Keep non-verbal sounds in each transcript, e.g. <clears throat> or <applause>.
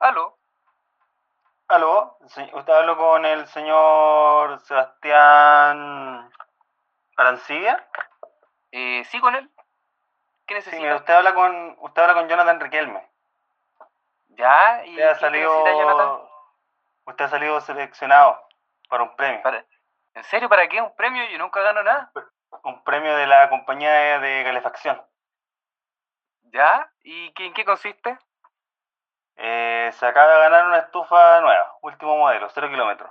¿Aló? ¿Aló? Sí, ¿Usted habló con el señor Sebastián Arancibia? Eh, ¿Sí con él? ¿Qué Sí, necesita? mira, usted habla con usted habla con Jonathan Riquelme. ¿Ya? ¿Y Usted ha Jonathan? usted ha salido seleccionado para un premio. Para- ¿En serio? ¿Para qué? ¿Un premio? Yo nunca gano nada. Un premio de la compañía de calefacción. ¿Ya? ¿Y qué- en qué consiste? Eh, se acaba de ganar una estufa nueva, último modelo, 0 kilómetros.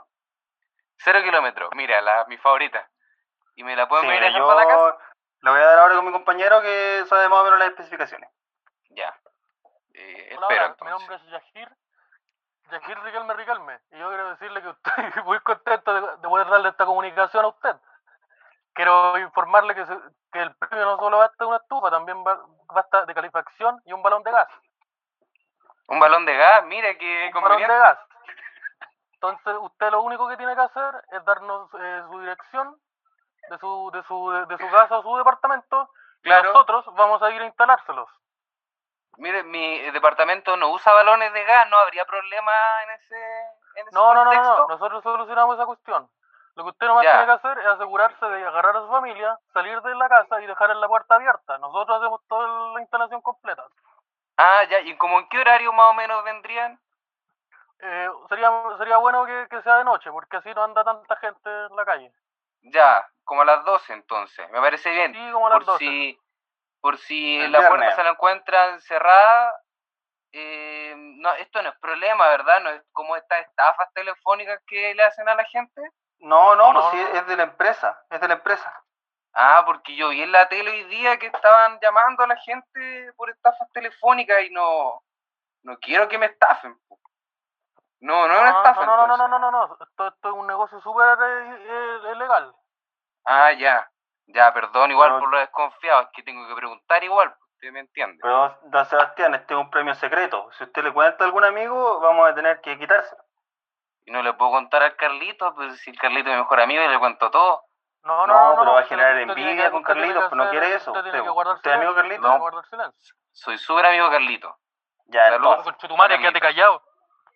Cero kilómetros. Mira, la, mi favorita. ¿Y me la pueden Sí, venir a yo para la casa? la voy a dar ahora con mi compañero que sabe más o menos las especificaciones. Ya. Eh, Hola, espero mi entonces. nombre es Yajir. Yajir Riquelme Riquelme. Y yo quiero decirle que estoy <laughs> muy contento de, de poder darle esta comunicación a usted. Quiero informarle que, se- que el premio no solo va a estar una estufa, también va, va a estar de calefacción y un balón de gas. Un balón de gas, mira qué Un balón de gas. Entonces, usted lo único que tiene que hacer es darnos eh, su dirección de su, de, su, de, su casa o su departamento. Y nosotros vamos a ir a instalárselos. Mire, mi departamento no usa balones de gas, no habría problema en ese, en ese No, no, no, no, nosotros solucionamos esa cuestión. Lo que usted nomás Ya. tiene que hacer es asegurarse de agarrar a su familia, salir de la casa y dejar la puerta abierta. Nosotros hacemos toda la instalación completa. Ah, ya, ¿y como en qué horario más o menos vendrían? Eh, sería, sería bueno que, que sea de noche, porque así no anda tanta gente en la calle. Ya, como a las 12 entonces, me parece bien. Sí, como a las por 12. si por si El la puerta se la encuentran cerrada, eh, no, esto no es problema, ¿verdad? No es como estas estafas telefónicas que le hacen a la gente. No, no, No, pues no, sí, no. es de la empresa, es de la empresa. Ah, porque yo vi en la tele hoy día que estaban llamando a la gente por estafas telefónicas y no, no quiero que me estafen. No, no es una No, estafa. no, no, no, no, no, no. Esto, esto es un negocio súper eh, eh, legal. Ah, ya. Ya, perdón, igual Pero- por lo desconfiado, es que tengo que preguntar igual, usted me entiende. Pero, don Sebastián, este es un premio secreto. Si usted le cuenta a algún amigo, vamos a tener que quitárselo. Y no le puedo contar al Carlito, pues si el Carlito es mi mejor amigo y le cuento todo. No, no, No, no, no, pero va a generar envidia que- con Carlitos, pues no quiere eso, Usted tiene usted- que guardar ¿usted es amigo tiene que guardar silencio. Soy súper amigo Carlito. Ya, Saludos. entonces. Conchetumare, Carlitos. quédate callado.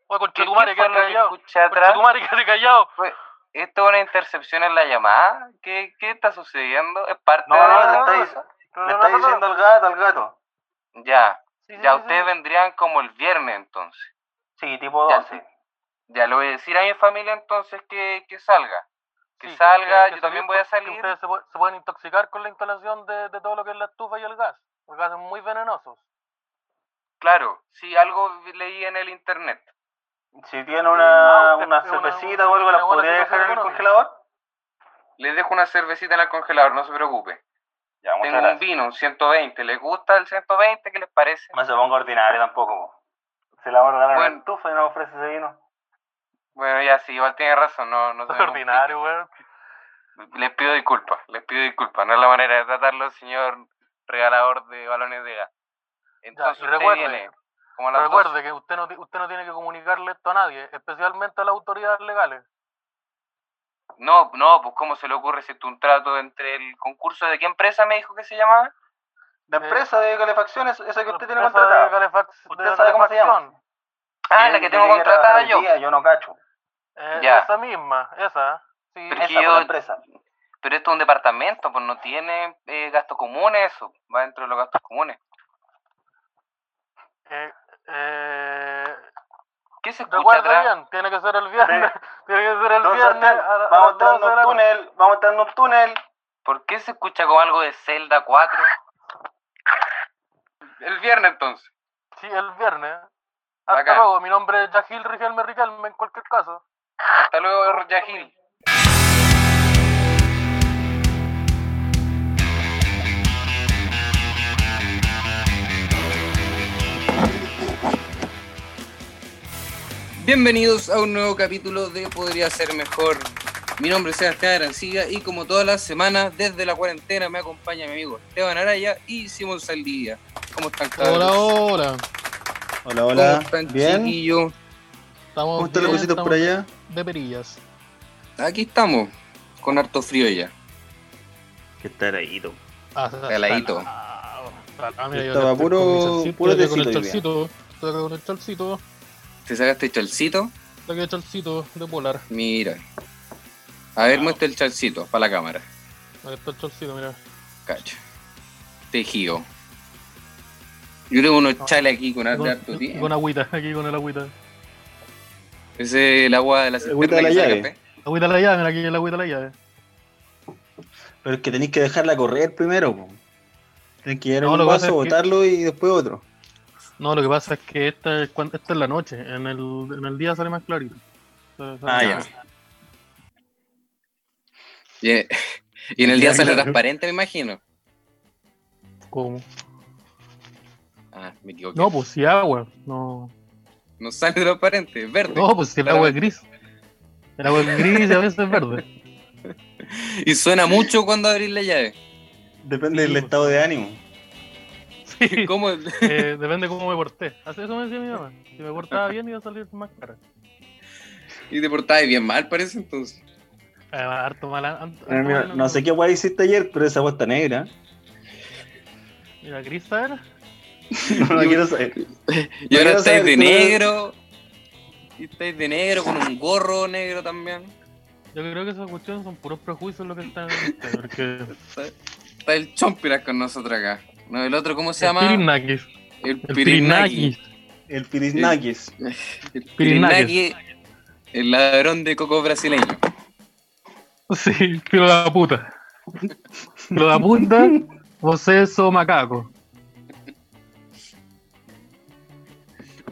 Oye, conchetumare, ¿Qué fue quédate callado. escuché atrás? Conchetumare, quédate callado. ¿Esto es una intercepción en la llamada? ¿Qué, qué está sucediendo? ¿Es parte No, de no, la le está, No, le está no, no, diciendo no. al gato, al gato. Ya, Sí, ya sí, ustedes sí. vendrían como el viernes entonces. Sí, tipo Ya, 12. Ya le voy a decir a mi familia entonces que, que salga. Que Sí, salga, que yo también voy a salir. Ustedes se, pu- se pueden intoxicar con la instalación de, de todo lo que es la estufa y el gas. Los gases muy venenosos. Claro, sí, algo leí en el internet. Si tiene una, usted- una es una- cervecita o algo, ¿la una buena podría dejar en el congelador? Les dejo una cervecita en el congelador, no se preocupe. Ya, Tengo un vino, un 120. ¿Les gusta el 120? ¿Qué les parece? No se ponga ordinario tampoco. po. Se la vamos a regalar Bueno. estufa y nos ofrece ese vino. Bueno, ya sí, igual tiene razón, no, no <laughs> Es ordinario, weón. Les pido disculpas, les pido disculpas. No es la manera de tratarlo, señor regalador de balones de gas. Entonces y recuerde, como a Recuerde 12. que usted no, usted no tiene que comunicarle esto a nadie, especialmente a las autoridades legales. No, no, pues ¿cómo se le ocurre si esto es un trato entre el concurso de qué empresa me dijo que se llamaba? La Eh, empresa de calefacción es esa que usted tiene de contratada. calefac- ¿Usted de sabe cómo se llama? calefacción. Ah, la que yo tengo contratada yo. día, yo no cacho. Eh, Ya. Esa misma, esa. Sí, Pero Esa, yo- la empresa. Pero esto es un departamento, pues no tiene eh, gastos comunes eso. Va dentro de los gastos comunes. eh, eh, ¿Qué se escucha bien, tiene que ser el viernes. <laughs> tiene que ser el viernes a, a vamos 12 entrando de un túnel, vamos entrando un túnel. ¿Por qué se escucha como algo de Zelda 4? El viernes entonces. Sí, el viernes. Hasta Bacán. luego, mi nombre es Yajil Riquelme Riquelme en cualquier caso. Hasta luego, Yajil. Bienvenidos a un nuevo capítulo de Podría Ser Mejor. Mi nombre es Sebastián Arancilla y como todas las semanas, desde la cuarentena, me acompaña mi amigo Esteban Araya y Simón Saldivia. ¿Cómo están, cabros? Hola, hola. Hola, ¿Cómo están, Bien. chiquillos? Estamos ¿Cómo están los cositos por allá? De perillas. Aquí estamos, con harto frío ya. Que está heladito. Ah, Heladito. Ah, mira, Estaba puro- con puro estoy con el tecito. Estoy acá con el chalcito. ¿Te sacaste chalcito? Saqué el chalcito de polar. Mira. A ver, muestra el chalcito para la cámara. Ahí está el chalcito, mira. Cacha. Tejido. Yo tengo unos No. chales aquí con harto Con, harto tiempo. con agüita, aquí con el agüita. Ese es el agua de la cisterna Agüita de la saca llave. café. Agüita de la llave, mira aquí el agüita de la llave. Pero es que tenéis que dejarla correr primero. po. Tenéis que llenar No, un vaso, es que- botarlo y después otro. No, lo que pasa es que esta es, esta es la noche. En el, en el día sale más clarito. Sale- sale Ah, ya. clarito. Y, en el día sale transparente, me imagino. ¿Cómo? Ah, me equivoqué. No, pues si agua. No, No sale transparente, es verde. no pues si el agua es gris. El agua es gris y a veces es verde. <laughs> Y suena mucho cuando abrís la llave. Depende Sí, del pues. estado de ánimo. Sí. <laughs> ¿Cómo? Eh, depende cómo me porté. Así eso me decía mi mamá. Si me portaba bien iba a salir más cara. Y te portabas bien mal, parece entonces. Además, harto mal. an- harto Eh, mira, mal- no sé qué guay hiciste ayer, pero esa agua está negra. Mira, gris era. <laughs> No quiero saber. <laughs> Y No ahora quiero estáis de tú no- negro. Y estáis de negro con un gorro negro también. Yo creo que esas cuestiones son puros prejuicios lo que están porque Está, está el Chompiras con nosotros acá. No, el otro, ¿cómo se el llama? Pirinakis, El el Pirinaki. Pirinakis, El Pirisnaquis. El Pirinakis. Pirinaki, el ladrón de coco brasileño. <laughs> sí, filo de la puta, filo de la puta, poseso macaco.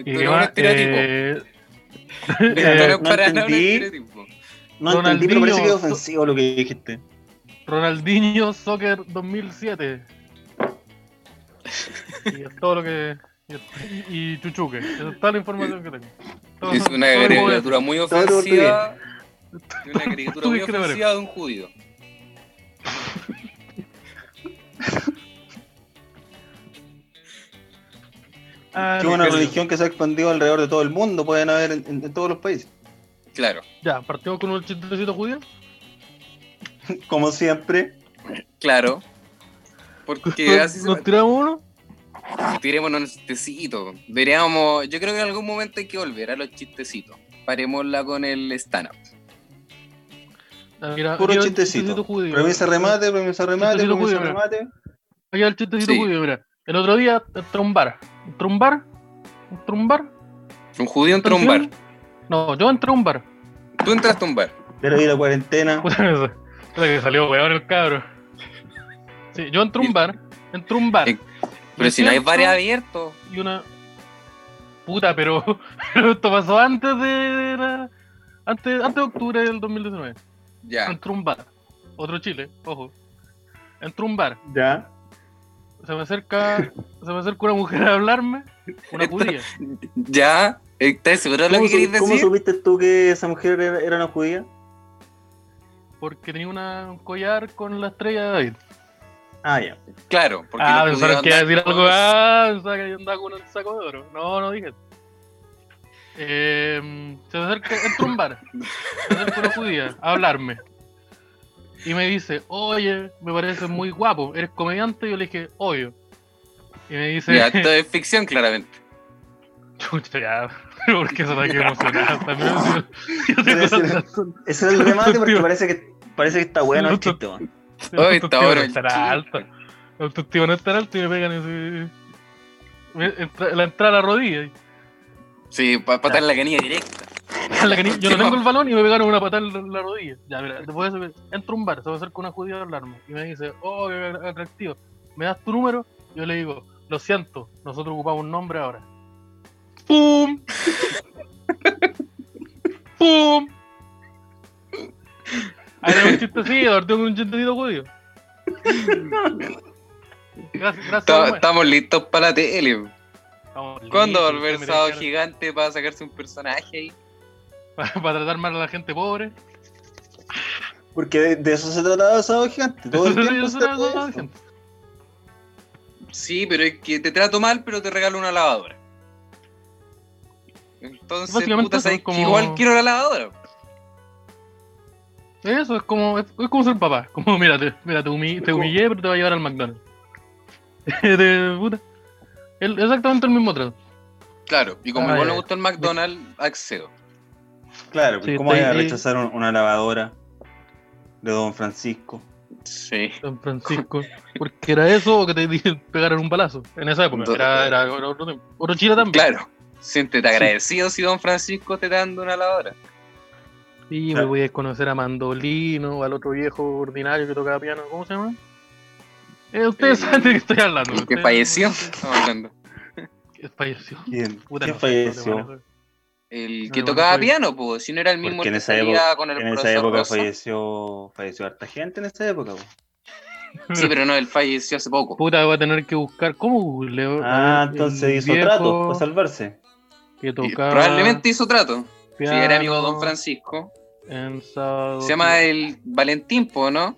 Esto Y no eh, Esto no eh, es para nada un entendí. No entendí, pero parece que es Ronaldinho. ofensivo lo que dijiste. Ronaldinho Soccer 2007. Y es todo lo que. Y, y Chuchuque. Esa es toda la información que tengo. Todo- Es una caricatura muy ofensiva. Una caricatura <laughs> muy ofensiva de un judío. <laughs> Ah, Que es una religión que se ha expandido alrededor de todo el mundo, pueden haber en, en- en todos los países. Claro, Ya, partimos con un chistecito judío. <laughs> Como siempre. claro. Porque así se Nos tiramos uno. Tirémonos un chistecito. Deberíamos, yo creo que en algún momento hay que volver a los chistecitos. Parémosla con el stand-up. Ah, mira, Puro chistecito. judío. Premisa remate, premisa remate, premisa judío, remate. Aquí va el chistecito Sí. judío, mira. El otro día entré a un bar. Entré a un bar. Un bar. Un judío entró a un bar. No, yo entré a un bar. Tú entraste a un bar. Pero ir a cuarentena. Puta que salió weón el cabro. Sí, yo entré a un bar. Entré a un bar. Eh, Pero si no hay bares abiertos. y una. Puta, pero, <laughs> pero esto pasó antes de. la- Antes, antes de octubre del 2019. Ya. Entró a un bar. Otro Chile, ojo. Entró a un bar. Ya. Se me acerca. Se me acerca una mujer a hablarme. Una judía. Ya. ¿Estás seguro de lo ¿Cómo, que supiste tú que esa mujer era, era una judía? Porque tenía una, un collar con la estrella de David. Ah, ya. Claro. Porque ah, pensaron judíos que iba a andan decir algo. Ah, pensaba que yo andaba con un saco de oro. No, no dije. Eh, se acerca, entra un bar. Se acerca una judía a hablarme. Y me dice, oye, me pareces muy guapo. ¿Eres comediante? Y yo le dije, obvio. Y me dice, Ya, <laughs> esto es ficción, claramente. chucha, ya. Pero ¿por qué se aquí emocionada? También yo- Pero es el remate porque parece que, parece que está bueno el chiste, man. Está no el estará alta. La autoestima no estará alta y me pegan ese... entra- la entrada a la rodilla. Sí, para patar la canilla directa. <laughs> La yo no <laughs> ¿Qué tengo el balón y me pegaron una patada en la, la rodilla. Ya, mira, después de eso, entro a un bar, se me acerca una judía a hablarme y me dice, oh, qué atractivo. ¿Me das tu número? Yo le digo, lo siento, nosotros ocupamos un nombre ahora. ¡Pum! <laughs> ¡Pum! Ahí era un chistecito, ahora tengo un chistecito judío. Gracias, gracias. Ta-. Estamos listos para la tele. Estamos ¿Cuándo va a volver Sábado Gigante para sacarse un personaje ahí? <laughs> Para, tratar mal a la gente pobre. Porque de, de eso se trataba Sábado Gigante. Todo el tiempo se eso. gente. Sí, pero es que te trato mal, pero te regalo una lavadora. Entonces, puta, eso, sabes que como- igual quiero la lavadora. Eso es como, es, es como ser papá. Como, <laughs> mira, te, mira, te, humi- te humillé, pero te va a llevar al McDonald's. <laughs> de puta. El- exactamente el mismo trato. Claro, y como Ah, igual me gusta el McDonald's, accedo. Claro, Sí, ¿cómo voy a rechazar un- una lavadora de Don Francisco? Sí. San Francisco. Porque era eso o que te pegaran un balazo. En esa época. Era, era otro, tiempo. Otro Chile también. Claro. Siéntete agradecido si Don Francisco te está dando una lavadora. Y me voy a conocer a Mandolino, al otro viejo ordinario que tocaba piano. ¿Cómo se llama? Eh, ustedes El- saben de qué estoy hablando. El que ustedes- falleció. Estamos hablando. <laughs> Que falleció. ¿Quién, Puta, ¿quién no no falleció? El que no, tocaba piano, pues, si no era el mismo Porque en que esa salía época, con el en esa época Rosa. falleció, falleció harta gente en esa época. po. <laughs> Sí, pero no, él falleció hace poco. Puta, voy a tener que buscar cómo googleo. Ah, entonces el hizo viejo trato para salvarse. Que tocaba probablemente hizo trato. Si era amigo de Don Francisco. En sábado. Se llama el Valentín, po, ¿no?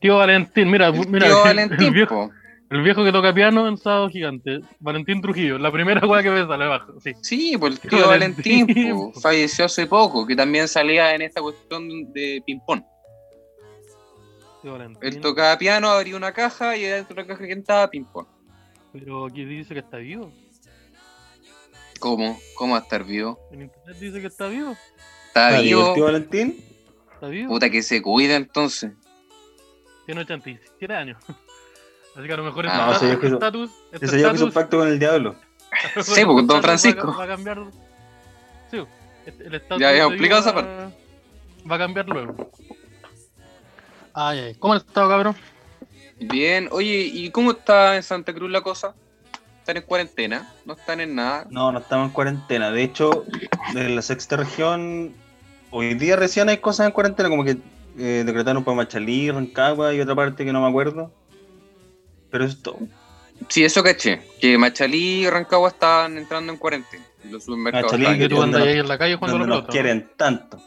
Tío Valentín, mira, El mira. tío <laughs> el- Valentín, el, viejo, el viejo que toca piano en sábado gigante. Valentín Trujillo, la primera weá que me sale abajo. Sí. Sí, pues el Tío tío Valentín, Valentín, <laughs> po, falleció hace poco, que también salía en esta cuestión de ping-pong. Él tocaba piano, abría una caja y dentro de la caja que estaba ping-pong. Pero aquí dice que está vivo. ¿Cómo? ¿Cómo va a estar vivo? En internet dice que está vivo. ¿Está ¿Está vivo tío Valentín? Está vivo. Puta que se cuida entonces. Tiene 87 años. <laughs> Así que a lo mejor Ah, este no, este hizo- pacto con el diablo. <laughs> Sí, porque Don Va a- Francisco. Va a cambiar. Sí, este- el estatus Ya habíamos de explicado esa va- Va a cambiar luego. Ay, ay. ¿Cómo has estado, cabrón? Bien, oye, ¿y cómo está en Santa Cruz la cosa? ¿Están en cuarentena? ¿No están en nada? No, no estamos en cuarentena. De hecho, en la sexta región, hoy día recién hay cosas en cuarentena, como que eh, decretaron para Machalí, Rancagua y otra parte que no me acuerdo. Pero eso es todo. Sí, eso caché. Que Machalí y Rancagua estaban entrando en cuarentena. Los supermercados Machalí, Que tú andas ahí en la calle pelota. ¿no? quieren tanto.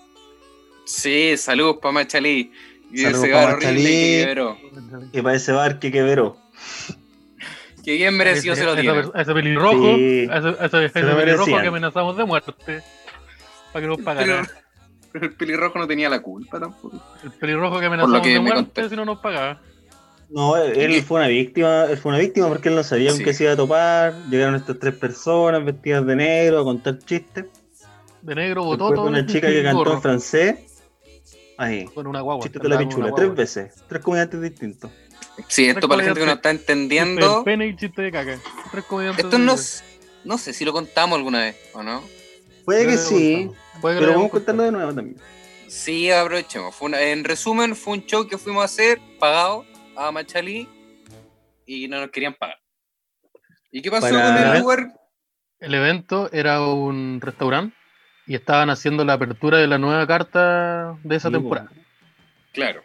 Sí, saludos para Machalí. Y Saludos ese bar Machalí. que quebró. Y para ese bar que quebró. Que bien merecido ese, se lo tiene. ese pelirrojo, Sí. ese, pelirrojo que amenazamos de muerte. Para que nos pagara. Pero, pero el pelirrojo no tenía la culpa tampoco. El pelirrojo que amenazamos que de muerte conté. si no nos pagaba. No, él fue una víctima, él fue una víctima porque él no sabía con Sí. qué se iba a topar. Llegaron estas tres personas vestidas de negro a contar chistes. De negro, Después bototo. una chica que cantó gorro, en francés. Ahí, Con una guagua. chistes de la con pichula, tres veces, tres comediantes distintos. Sí, esto para la gente que no está entendiendo. de pene y chiste de caca. Esto no, no sé si lo contamos alguna vez, ¿o no? Puede que sí. Puede que pero lo vamos a contarlo de nuevo también. Sí, aprovechemos. Fue una- en resumen, fue un show que fuimos a hacer, pagado, a Machalí, y no nos querían pagar. ¿Y qué pasó Para- con el lugar? El evento era un restaurante y estaban haciendo la apertura de la nueva carta de esa Sí, temporada. Claro,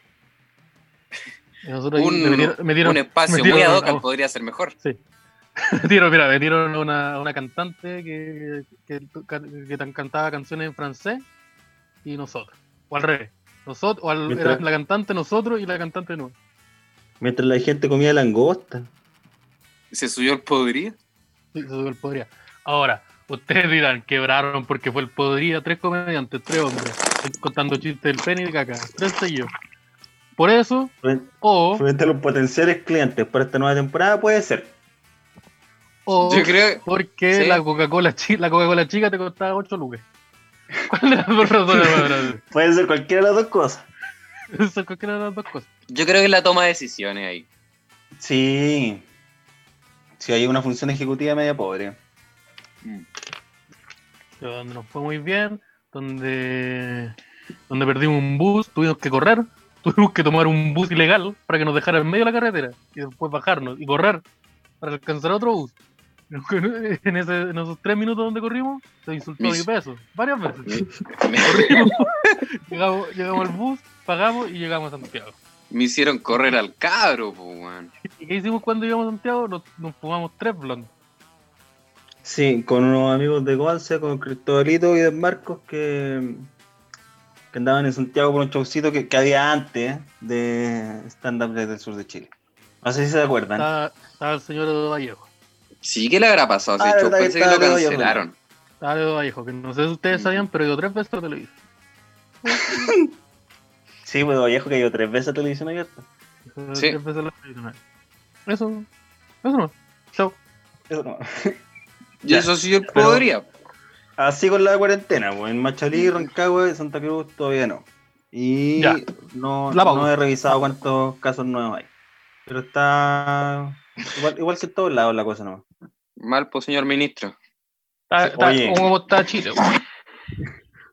un, me me un espacio <laughs> muy ad hoc podría ser mejor. <laughs> metieron, mira, metieron a una, a una cantante que, que, que tan- cantaba canciones en francés y nosotros. O al revés. Nosotros, o al- Mientras- era la cantante nosotros y la cantante no. Mientras la gente comía langosta. Se subió el podría. Sí, eso fue el podría. Ahora, ustedes dirán, quebraron porque fue el podría, tres comediantes, tres hombres, contando chistes del pene y de caca, tres sellos. Por eso, Frente o, frente a los potenciales clientes para esta nueva temporada puede ser. o Yo creo, porque sí. la Coca-Cola la Coca-Cola chica te costaba 8 lucas. <laughs> ¿Cuál de las dos razones más grandes? Puede ser cualquiera de las dos cosas. <laughs> Es cualquiera de las dos cosas. yo creo que la toma de decisiones ahí. Sí. Si hay una función ejecutiva media pobre. Pero Donde nos fue muy bien, donde, donde perdimos un bus, tuvimos que correr, tuvimos que tomar un bus ilegal para que nos dejara en medio de la carretera y después bajarnos y correr para alcanzar otro bus. <laughs> En, ese- en esos tres minutos donde corrimos, se insultó mi peso, varias veces. Me, <laughs> Corrimos, <laughs> llegamos, llegamos al bus, pagamos y llegamos a Santiago. me hicieron correr al cabro, po, weón. ¿Y qué hicimos cuando llegamos a Santiago? Nos, nos fumamos tres blondos. Sí, con unos amigos de Goalse, con Cristobalito y de Marcos que, que andaban en Santiago por un showcito que, que había antes de stand-up desde el sur de Chile. No sé si se acuerdan. Estaba, estaba el señor Edo Vallejo. Sí, ¿qué le habrá pasado a Ah, show? que Pensé que estaba lo cancelaron. Estaba Edo Vallejo, que no sé si ustedes sabían, pero yo tres veces a la televisión. Sí, pues Vallejo cayó tres veces a televisión abierta. Sí. Tres veces la tradicional. Eso, eso no. Chao. Eso no. <laughs> Y Ya, eso sí yo pero- podría. Así con la cuarentena, pues en Machalí, Rancagua y Santa Cruz todavía no. Y Ya. no, La he revisado cuántos casos nuevos hay. Pero está igual, igual que en todos lados la cosa no. Mal, pues, señor ministro. Está, está- Oye. ¿Cómo está Chile? weón?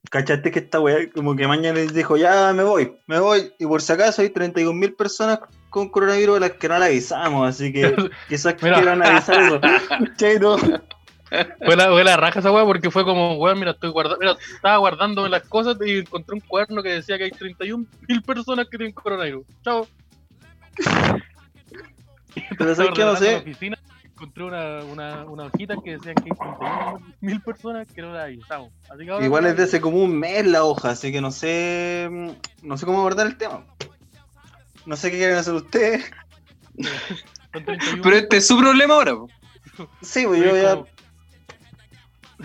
¿Cachaste que esta weá como que mañana les dijo, ya me voy, me voy? Y por si acaso hay 31 mil personas con coronavirus a las que no le avisamos, así que <laughs> quizás quieran avisar eso. <laughs> Fue la, fue la raja esa weá porque fue como, weón, mira, estoy guardando, mira, estaba guardándome las cosas y encontré un cuaderno que decía que hay 31 mil personas que tienen coronavirus. Chao. Pero sabes que no la sé, oficina, encontré una, una, una hojita que decía que hay 31 mil personas que no las avisamos. Así que ahora igual es de hace como un mes la hoja, así que no sé, mm, no sé cómo abordar el tema. No sé qué quieren hacer ustedes. son 31 Pero este es su problema ahora. po. Sí, pues yo ya...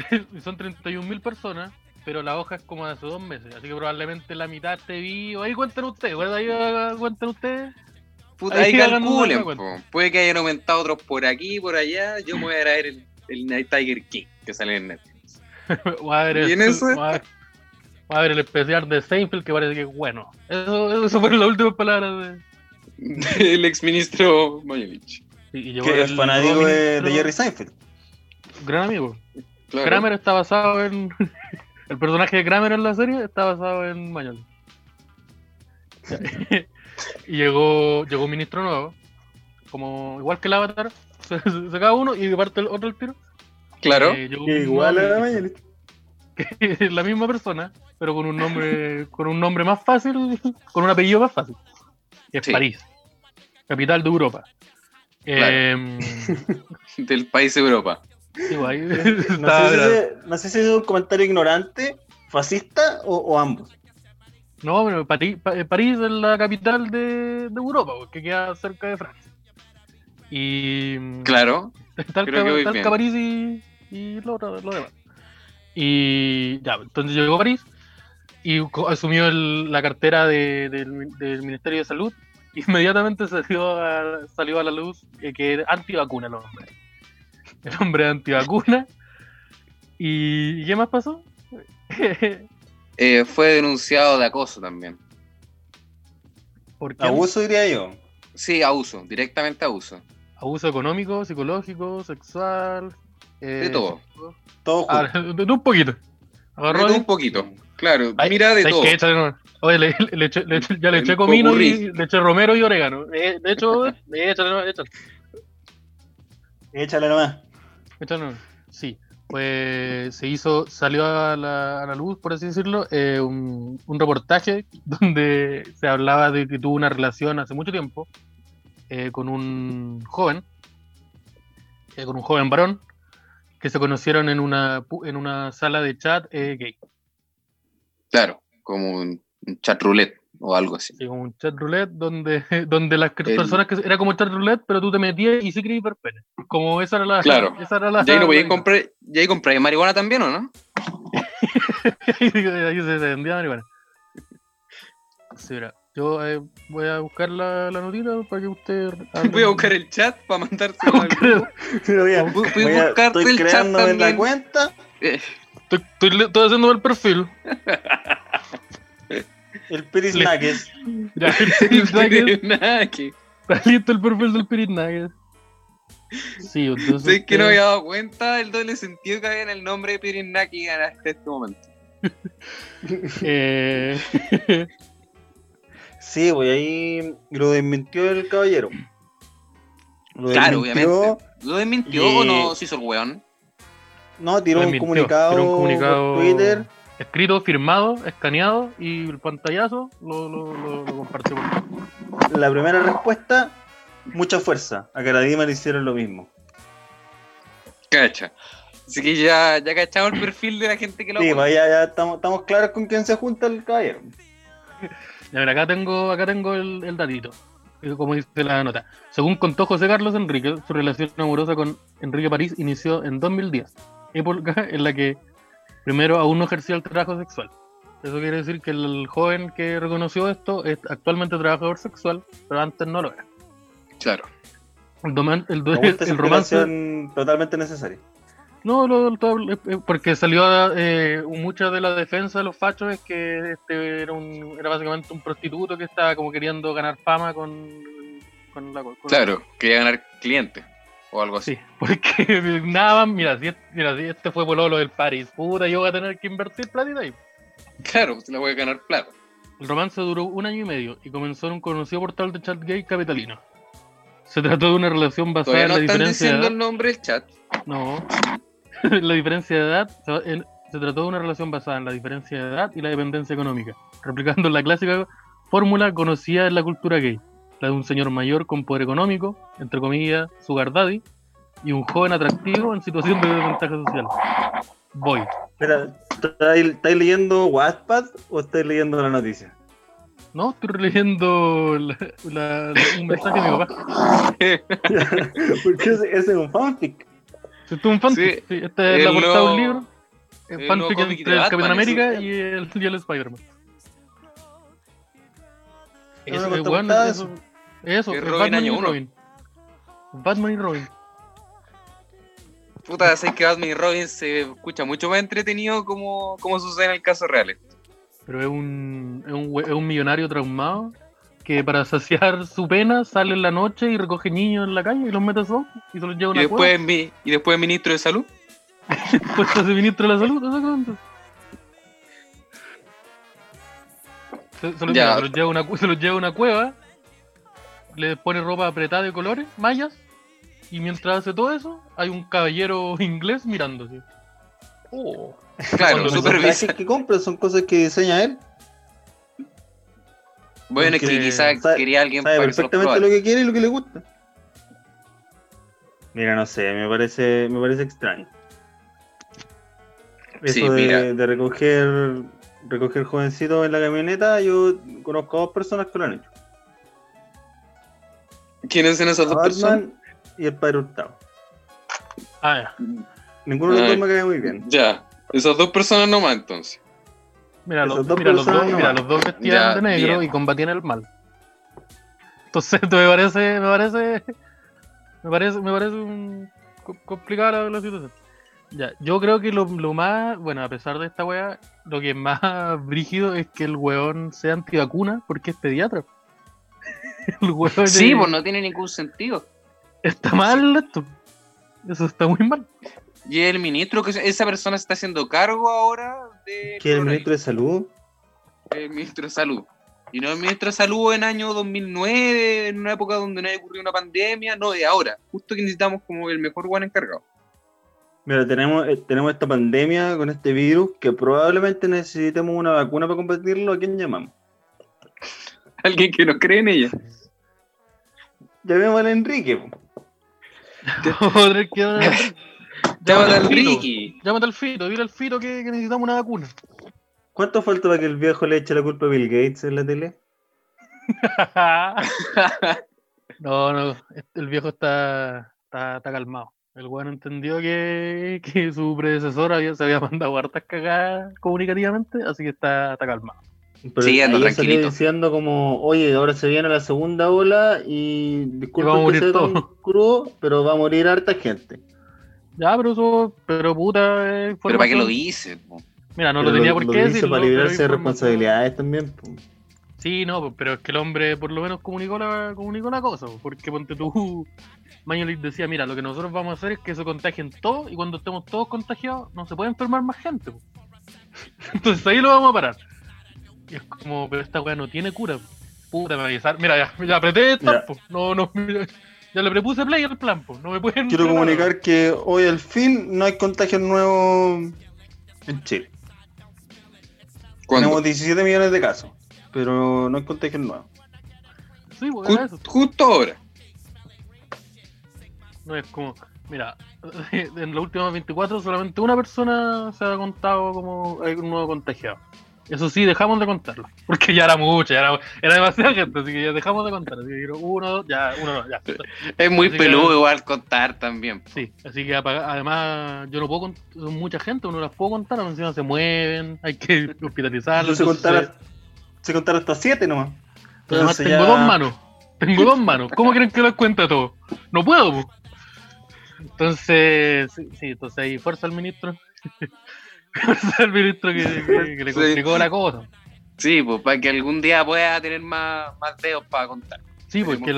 <laughs> son 31 mil personas, pero la hoja es como de hace dos meses, así que probablemente la mitad esté vivo. Ahí cuenten ustedes, ¿verdad? Ahí ah, cuenten ustedes. Puta, Ahí calculen. Puede que hayan aumentado otros por aquí, por allá. Yo me voy a traer el, el Night Tiger King que sale en Netflix. <laughs> Voy a ver el, ¿Y en eso? voy a ver- voy a ver el especial de Seinfeld que parece que es bueno. Eso, eso fueron las últimas palabras de. <laughs> el exministro Mañovich. Y, Que es fanático de, Jerry Seinfeld. Gran amigo. Claro. Kramer está basado en. <laughs> el personaje de Kramer en la serie está basado en Mañol. <laughs> y llegó, llegó un ministro nuevo. Como igual que el Avatar, <laughs> se, se uno y parte el otro el tiro. Claro. Eh, Igual a nuevo la ministro, mañana. que es la misma persona, pero con un nombre, con un nombre más fácil, con un apellido más fácil. Que es Sí. París, capital de Europa. Em, Del país de Europa. Ahí No <laughs> sé, si ese- no sé si es un comentario ignorante, fascista o, o ambos. No, pero Pati- Pa- eh, París es la capital de, de Europa, porque queda cerca de Francia. Y mm, Claro. <laughs> está el, que que París y, y lo, otro- lo demás. Y ya, entonces llegó a París y asumió el- la cartera de- del, del Ministerio de Salud. <laughs> Inmediatamente salió a, salió a la luz eh, que era antivacuna el hombre. El hombre antivacuna. ¿Y, ¿y qué más pasó? <laughs> Eh, fue denunciado de acoso también. ¿Por qué? Abuso diría yo. Sí, abuso, directamente abuso. Abuso económico, psicológico, sexual. eh, De todo. Todo ah, de, de un poquito. De Agarró todo ahí. un poquito. Claro, Ay, mira de ¿sabes todo. Oye, le, le eché- le eché- ya le eché comino y le eché romero y orégano. Eh, de hecho, eh, échale, nomás, échale, Échale nomás. Sí, pues se hizo, salió a la, a la luz, por así decirlo, eh, un, un reportaje <laughs> donde se hablaba de que tuvo una relación hace mucho tiempo eh, con un joven, eh, con un joven varón, que se conocieron en una, en una sala de chat gay. Claro, como un, un chat roulette o algo así. Sí, como un chat roulette donde, <laughs> donde las El- personas que era como chat roulette, pero tú te metías y sí querías ver pene. Como esa era la. Claro. Esa era la. ¿Y ahí no podías la- comprar, ¿y ahí compráis marihuana también o no? <laughs> ahí se vendía marihuana. Sí, mira, yo eh, voy a buscar la, la notita para que usted. hable. Voy a buscar el chat para mandarte. <laughs> Voy a buscar- Pero voy a- voy a- buscarte estoy el chat creando en la también. cuenta Eh, Estoy, estoy, estoy haciendo el perfil. El Piris Nuggets. Ya, el Pirit <laughs> Nuggets, está listo el perfil del Pirit Nuggets. Sí, entonces. sé que no había dado cuenta del doble sentido que había en el nombre de Pirinaki hasta este momento. <laughs> eh, <laughs> Sí, pues ahí lo desmintió el caballero. Lo Claro, desmintió, obviamente. ¿Lo desmintió Y- o no se hizo el weón? No, tiró un comunicado, tiró un comunicado- por Twitter. Escrito, firmado, escaneado y el pantallazo lo, lo, lo, por- La primera respuesta, mucha fuerza. A Caradima le hicieron lo mismo. Cacha. Así que ya, ya cachamos el perfil de la gente que lo Sí, pues ya, ya estamos, estamos claros con quién se junta el caballero. <laughs> Ya, mira, acá tengo, acá tengo el, el datito. eh, Como dice la nota. Según contó José Carlos Enrique, su relación amorosa con Enrique París inició en 2010, época en la que primero aún no ejercía el trabajo sexual. Eso quiere decir que el joven que reconoció esto es actualmente trabajador sexual, pero antes no lo era. Claro. El, doman- el, romance. totalmente necesaria. No, lo- lo- eh, porque salió eh, mucha de la defensa de los fachos es que este era, un, era básicamente un prostituto que estaba como queriendo ganar fama con, con la con- Claro, quería ganar clientes o algo así. Sí, porque <laughs> nada más, mira, si, este- mira, si este fue pololo del París, puta, yo voy a tener que invertir platita ahí. Claro, se la voy a ganar plata. El romance duró un año y medio y comenzó en un conocido portal de chat gay capitalino. Se trató de una relación basada en la diferencia de edad. el nombre del chat. No. <laughs> la diferencia de edad se trató de una relación basada en la diferencia de edad y la dependencia económica, replicando la clásica fórmula conocida en la cultura gay, la de un señor mayor con poder económico, entre comillas, sugar daddy, y un joven atractivo en situación de desventaja social. Voy. Espera, ¿estáis leyendo Wattpad o estáis leyendo la noticia? No, estoy leyendo la- la- la- un mensaje de mi papá. <laughs> Porque ese, ese es un fanfic. Esto es un fanfic. Sí, sí, esta es la el portada de un libro. el Es fanfic entre el Capitán América y el, y el Spider-Man. Es eh, cosa weón, portada, eso, Es Robin Batman año y uno. Robin. Batman y Robin. Puta, sé que Batman y Robin se escucha mucho más entretenido como, como sucede en el caso real. Pero es un, es, un, es un millonario traumado que para saciar su pena sale en la noche y recoge niños en la calle y los mete a su y se los lleva a Y una después, es mi, y después es ministro de salud. <laughs> Después hace ministro de la salud, exactamente. Se, se los, Ya. mira, se los lleva a una, se los lleva a una cueva, le pone ropa apretada de colores, mallas, y mientras hace todo eso, hay un caballero <laughs> inglés mirando así. Oh. Claro, supervisa. que compra, son cosas que diseña él. Bueno, es que Porque quizás quería alguien Sabe para que perfectamente lo probara. que quiere y lo que le gusta. Mira, no sé, me parece, me parece extraño. Eso Sí, de, mira. de recoger recoger jovencitos en la camioneta, yo conozco a dos personas que lo han hecho. ¿Quiénes son esas A dos personas? Batman y el padre Hurtado. Ah, ya. Ninguno de los dos me cae muy bien. Ya, esas dos personas nomás entonces. Mira, los, dos mira, los dos, personas mira, nomás. los dos vestían Ya, de negro bien. y combatían el mal. Entonces, esto <laughs> me parece, me parece, me parece, me parece un, co- complicada la, la situación. Ya, yo creo que lo, lo más, bueno, a pesar de esta wea, lo que es más <laughs> brígido es que el weón sea antivacuna porque es pediatra. <laughs> El Sí, es- pues no tiene ningún sentido. está mal esto. Eso está muy mal. Y el ministro, que esa persona está haciendo cargo ahora de. Que el ministro de salud. el ministro de salud. Y no el ministro de salud en año 2009, en una época donde no haya ocurrido una pandemia, no de ahora. Justo que necesitamos como el mejor guan encargado. Mira, tenemos, eh, tenemos esta pandemia con este virus que probablemente necesitemos una vacuna para combatirlo. ¿A quién llamamos? <laughs> Alguien que no cree en ella. Llamemos al Enrique. po. <laughs> Vamos a tener que- <laughs> Llámate al. Ricky. Llámate al Fito, dile al Fito que, que necesitamos una vacuna. ¿Cuánto falta para que el viejo le eche la culpa a Bill Gates en la tele? <laughs> no, no, este- el viejo está, está, está calmado. El weón entendió que, que su predecesor había, se había mandado hartas cagadas comunicativamente, así que está, está calmado. Pero Sí, ando tranquilito. diciendo como, oye, ahora se viene la segunda ola y disculpen que sea tan todos. <laughs> crudo, pero va a morir harta gente. Ya, pero eso, pero puta. eh, Pero ¿para qué lo dice? po? Mira, no Pero lo tenía por qué decirlo. para librarse de responsabilidades también. po. Sí, no, pues, pero es que el hombre por lo menos comunicó la, comunicó la cosa, porque ponte tú, <laughs> Mañolich decía, mira, lo que nosotros vamos a hacer es que se contagien todos y cuando estemos todos contagiados no se puede enfermar más gente. pues. <laughs> Entonces ahí lo vamos a parar. Y es como, pero esta weá no tiene cura. Puta, me avisar. Mira, ya, ya apreté Mira. pues. No, no, mira, ya le prepuse play al plan, pues. No me pueden. Quiero comunicar que hoy al fin no hay contagios nuevos en Chile. ¿Cuándo? Tenemos 17 millones de casos, pero no hay contagios nuevos. Sí, pues eso. justo ahora. No es como, mira, <laughs> en las últimas 24 solamente una persona se ha contado como hay un nuevo contagiado. Eso sí, dejamos de contarlo. <laughs> Porque ya era mucho, ya era, era demasiada gente, así que ya dejamos de contar. Así que uno, ya, uno, no, ya. <laughs> Es muy Así que- peludo igual contar también. Sí, así que además yo no puedo contar, son mucha gente, uno las puedo contar, encima se mueven, hay que <laughs> hospitalizarlos. No se entonces- contar, se contar hasta siete nomás. Pero además Entonces tengo ya- dos manos. Tengo dos manos. ¿Cómo creen que las cuenta todo? No puedo. po. Entonces, sí, sí, entonces ahí fuerza al ministro. Al ministro que, <laughs> que- que le Sí. complicó la cosa. Sí, pues para que algún día pueda tener más, más dedos para contar. Sí, porque que-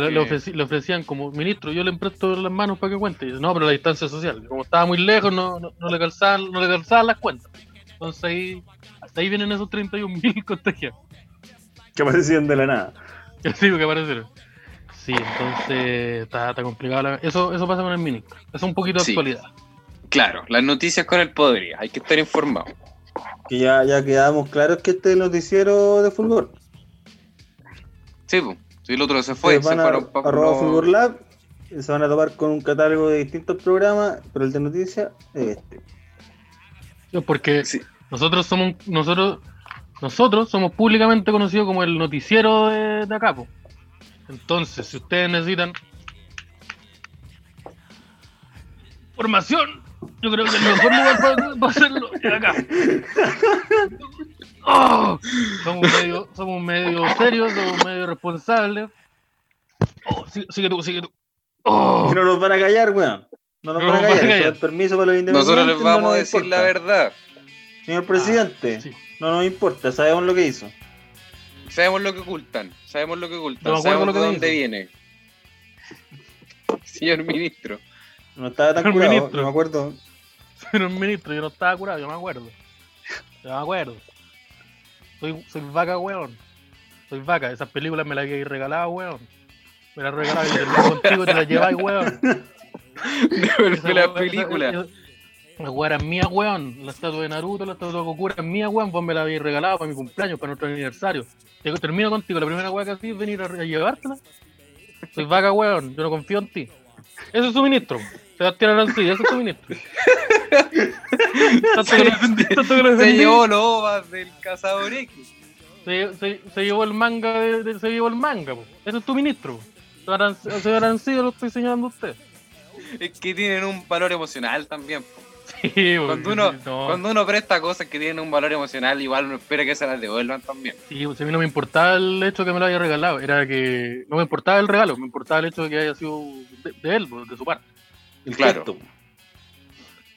le ofrecían como ministro, yo le presto las manos para que cuente. Y dice, no, pero la distancia social. Como estaba muy lejos, no, no, no le calzaban, no le calzaban las cuentas. Entonces ahí, hasta ahí vienen esos 31.000 <laughs> contagiados. Que aparecían de la nada. <laughs> Digo que aparecieron. Sí, entonces está, está complicado. la- Eso, eso pasa con el ministro. Es un poquito de Sí. actualidad. Claro, las noticias con el podría, hay que estar informado. Que ya, ya quedamos claros que este es el noticiero de Fulgor. Sí, pues. Si el otro se fue, se van a, fueron arroba no- Fulgor Lab y se van a topar con un catálogo de distintos programas, pero el de noticias es este. Yo, Porque Sí. nosotros somos nosotros nosotros somos públicamente conocidos como el noticiero de, de acá. po. Entonces, si ustedes necesitan formación, yo creo que el mejor lugar para, para hacerlo es acá. <laughs> Oh, somos medio, somos medio serios, somos medio responsables. Oh, sigue, sigue tú, sigue tú. Oh. No nos van a callar, weón. No nos No van a nos van a callar. callar. Permiso para los independientes. Nosotros les no vamos nos a decir importa. la verdad. Señor presidente, Ah, sí. no nos importa, sabemos lo que hizo. Sabemos lo que ocultan, sabemos lo que ocultan, sabemos lo de dónde dice. viene. <laughs> Señor ministro. No estaba tan Señor curado, ministro. no me acuerdo. Pero el ministro, yo no estaba curado, yo me acuerdo. Yo me acuerdo. Soy, soy vaca, weón. Soy vaca. Esas películas me las había regalado, weón. Me las regalaba y terminé contigo y te las lleváis, weón. <laughs> de la película. Las weas eran mías, weón. La estatua de Naruto, la estatua de Goku eran mías, weón. Vos me la habéis regalado para mi cumpleaños, para nuestro aniversario. Te- Termino contigo. La primera wea que hacía es venir a, a llevártela. Soy vaca, weón. Yo no confío en ti. Ese es su ministro. Sebastián Arancilla, ese es su ministro. Se llevó los ovas del cazador X. Se, se- se llevó el manga, de, de- se llevó el manga, po. Ese es tu ministro. Aranc- Señor Arancillo lo estoy señalando a usted. Es que tienen un valor emocional también. po. Sí, po, Cuando uno, no. cuando uno presta cosas que tienen un valor emocional, igual uno espera que se las devuelvan también. Sí, a mí no me importaba el hecho que me lo haya regalado, era que no me importaba el regalo, me importaba el hecho de que haya sido de, de él, de su parte. El Claro.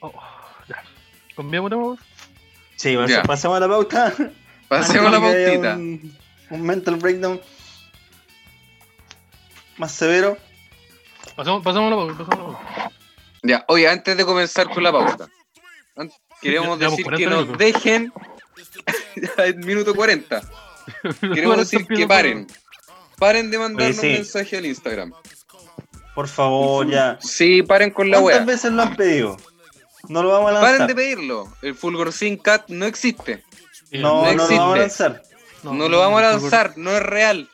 Oh, ya. Cambiamos Sí, bueno, Ya. pasamos a la pauta. <laughs> Pasemos la que haya pautita. Un, un mental breakdown más severo. Pasamos, pasamos la pausa, pasamos la pausa. Ya, oye, antes de comenzar con la pauta, queremos Ya- decir 40 que nos minutos. dejen <laughs> el minuto 40. <laughs> Queremos decir que paren. Paren de mandarnos sí. mensaje al Instagram. Por favor, ya. Sí, paren con la ¿Cuántas wea. veces lo han pedido? No lo vamos a lanzar. Paren de pedirlo. El Fulgor Sin Cat no existe. por- no, no no, lo vamos a existe. lanzar. No, lo vamos a el fulgor- lanzar, no es real.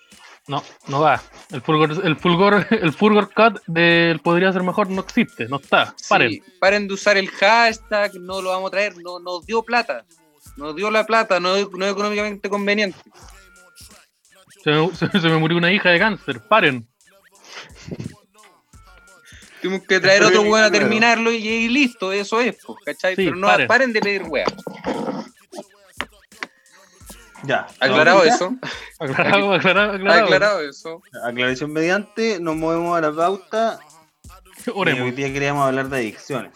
No, no va. El fulgor, el fulgor, <laughs> el fulgor cut del podría ser mejor no existe, no está. Paren. Sí, paren de usar el hashtag, no lo vamos a traer, no nos dio plata. Nos dio la plata, no, no es económicamente conveniente. Se, me, se- <laughs> se me murió una hija de cáncer. Paren. Tuvimos que traer otro weón a terminarlo y, y listo, eso es, pues, ¿cachai? Sí, Pero no paren. paren. de pedir weá. Ya. Aclarado eso, Aclarado, aclarado, aclarado. aclarado eso. Aclaración mediante, nos movemos a la pauta. Y hoy Oremos. día queríamos hablar de adicciones.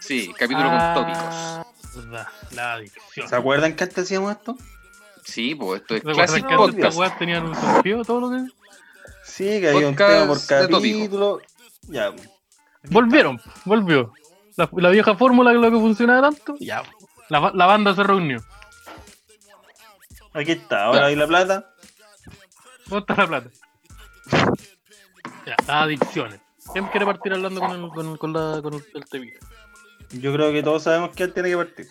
Sí, capítulo con tópicos. Ah, verdad, La adicción. ¿Se acuerdan que antes hacíamos esto? Sí, pues esto es ¿Recuerdan clásico que antes estas podcast. weas tenían un sentido todo lo que. Sí, que había un tema por capítulo. Ya. Volvieron, volvió. La, la vieja fórmula que lo que funcionaba tanto, ya. La, la banda se reunió. Aquí está, ahora hay la plata. ¿Dónde está la plata? Ya, las adicciones. ¿Quién quiere partir hablando con el, con, el- con la, con el, el TV? Yo creo que todos sabemos que él tiene que partir.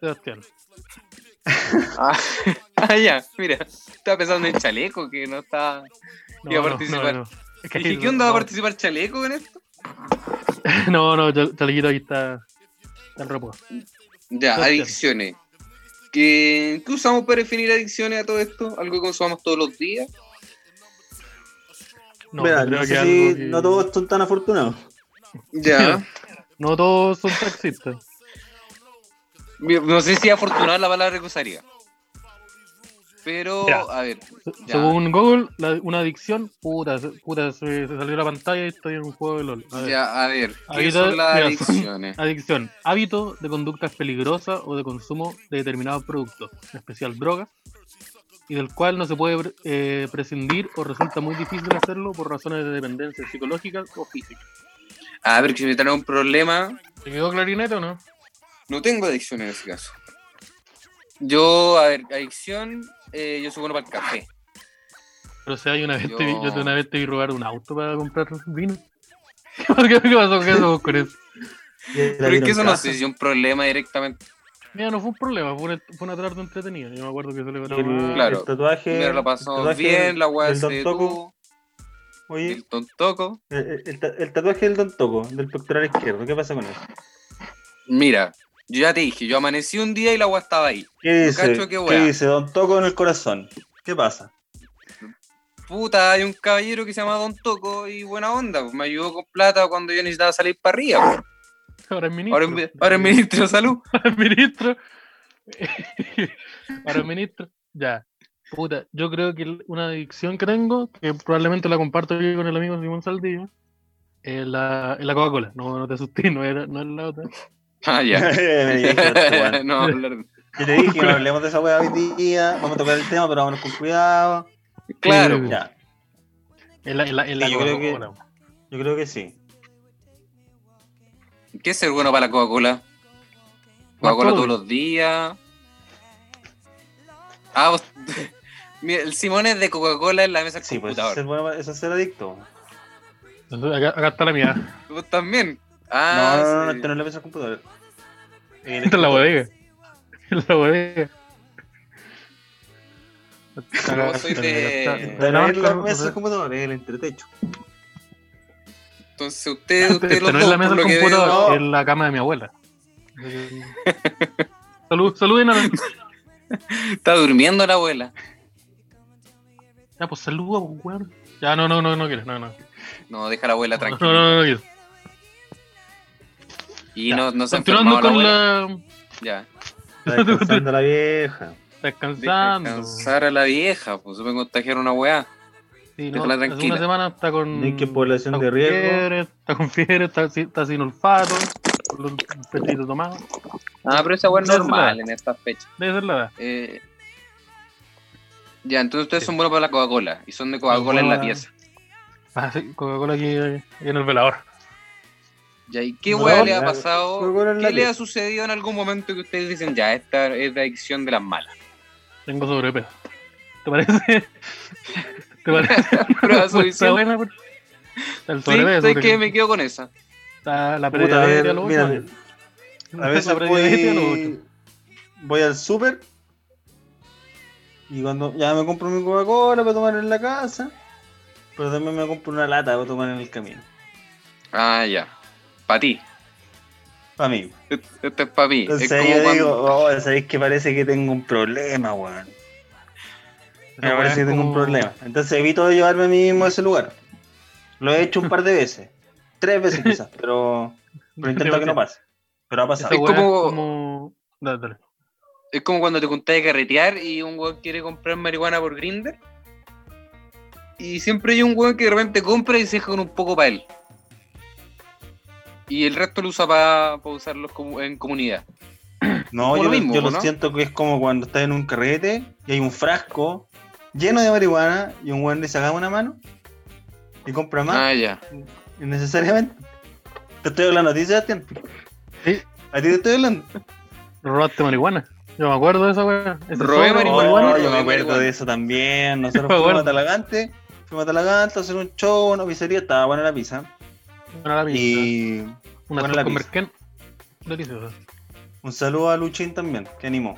Sebastián. Ah, <laughs> ah, ya, mira, estaba pensando en Chaleco, que no está... Iba a participar. Es que Dije, ahí- ¿qué onda va a no, participar Chaleco en esto? <laughs> No, no, Chal- Chalequito ahí está. Está en reposo. Ya, Hostia. adicciones. ¿Qué, ¿Qué usamos para definir adicciones a todo esto? ¿Algo que consumamos todos los días? No, Mira, no que sé algo si que- no todos son tan afortunados. Ya. <laughs> no todos son taxistas. No sé si afortunada la palabra que usaría. Pero, a ver. Ya. Según Google, la- una adicción, puta, puta se, se salió la pantalla y estoy en un juego de LOL. A ver. Ya, a ver. ¿Qué son las mira, adicciones? <laughs> Adicción, hábito de conductas peligrosas o de consumo de determinados productos, en especial drogas, y del cual no se puede eh, prescindir o resulta muy difícil hacerlo por razones de dependencia psicológicas o físicas. A ver, que si me trae un problema, ¿Te quedó clarinete o no? No tengo adicción en ese caso. Yo, a ver, adicción, eh, yo soy bueno para el café. Pero o sea, yo una vez, Yo- te vi, yo una vez te vi robar un auto para comprar vino. <laughs> ¿Qué, qué pasó ¿Qué pasó con eso? Pero es que eso no sé si es un problema directamente. Mira, no fue un problema, fue una, fue una tarde entretenida. Yo me acuerdo que se le El, tomaba- Claro. el tatuaje. Pero lo el pasó bien, la weá se Don Toco. Oye, El tontoco. el, el el tatuaje del Don Toco, del pectoral izquierdo, ¿qué pasa con eso? Mira, yo ya te dije, yo amanecí un día y la weá estaba ahí. ¿Qué dice? cacho qué ¿Qué dice? Don Toco en el corazón. ¿Qué pasa? Puta, hay un caballero que se llama Don Toco y buena onda, pues, me ayudó con plata cuando yo necesitaba salir para arriba. pues. Ahora es ministro. Ahora, es mi- ahora es ministro de salud. <laughs> Ahora es ministro. <laughs> Ahora es ministro. Ya. Puta, yo creo que una adicción que tengo, que probablemente la comparto yo con el amigo Simón Saldillo, es la, es la Coca-Cola. No, no te asustes, no era, no era la otra. Ah, ya. <laughs> <laughs> No, hablar de- Yo te dije, no <laughs> hablemos de esa weá hoy día, vamos a tocar el tema, pero vámonos con cuidado. Claro, Sí, pues. Ya, Es la, es la, es la Sí, yo creo que- yo creo que sí. ¿qué es ser bueno para la Coca-Cola? Coca-Cola todo. todos los días. Ah, vos- Mira, el Simón es de Coca-Cola en la mesa del Sí, pues computador. eso es, bueno, eso es ser adicto. Entonces, acá, acá está la mía. ¿Vos también? No, Ah, no, no, no, no es la mesa del computador. El Esta es la bodega. Es la bodega. Yo soy de- la no mesa no del computador, el entretecho. Entonces usted, usted Esta los no es la mesa del computador, es la cama de mi abuela. Salud, saluden a la... <laughs> está durmiendo la abuela. Ya, pues saluda, pues, weón. Ya, no, no, no, no quiero, no, no. No, deja a la abuela No, tranquila. no, no, no quiero. Y Ya. no, no se Continuando con la abuela. Ya. Está descansando la vieja. Descansando. Descansar a la vieja, pues se puede contagiar una weá. Sí, no, hace tranquila. una semana está con... ¿En qué población está de con riesgo? Fiebre, está con fiebre, está, si- está sin olfato, con los pechitos tomados. Ah, pero esa weá es normal en estas fechas. Debe ser la edad. Eh, ya, entonces ustedes Sí. son buenos para la Coca-Cola. Y son de Coca-Cola en la pieza. Ah, sí, Coca-Cola aquí, aquí en el velador. Ya, ¿y qué No, weá le ha pasado? La ¿Qué le ha sucedido en algún momento que ustedes dicen, ya, esta es la adicción de las malas? Tengo sobrepeso. ¿Te parece? <laughs> ¿Te parece? <laughs> Prueba Está buena, el Sí, sobrepeso. ¿sabes por qué? ejemplo. Me quedo con esa. Está la Puta, a ver, a veces La prediabetes a ocho. voy, voy al súper y cuando ya me compro mi Coca-Cola para tomar en la casa, pero también me compro una lata para tomar en el camino. Ah, ya. Para ti. Para mí. Esto es para mí. Entonces es como yo cuando- digo, oh, sabéis que parece que tengo un problema, weón. Me parece que tengo un problema. Entonces evito de llevarme a mí mismo a ese lugar. Lo he hecho un par de veces. Tres veces quizás, <laughs> pero, pero intento que no pase. Pero ha pasado. Es como- como... Dale, dale. Es como cuando te juntas de carretear y un weón quiere comprar marihuana por Grinder. Y siempre hay un weón que de repente compra y se deja con un poco para él. Y el resto lo usa para usarlo como- en comunidad. <clears throat> No, como yo, lo lo- mismo, yo lo ¿no? siento que es como cuando estás en un carrete y hay un frasco lleno de marihuana y un weón le saca una mano y compra más Ah, ya. innecesariamente. Te estoy hablando a ti, Sebastián. Sí. A ti te estoy hablando. Robaste marihuana. Yo me acuerdo de esa weá. Robé marihuana. Oh, yo me acuerdo de eso también. <laughs> Nosotros fuimos a. Talagante, fuimos a Talagante a hacer un show, una pizzería, estaba buena la pizza. Una. Y Una buena la con un saludo a Luchín también, que animó.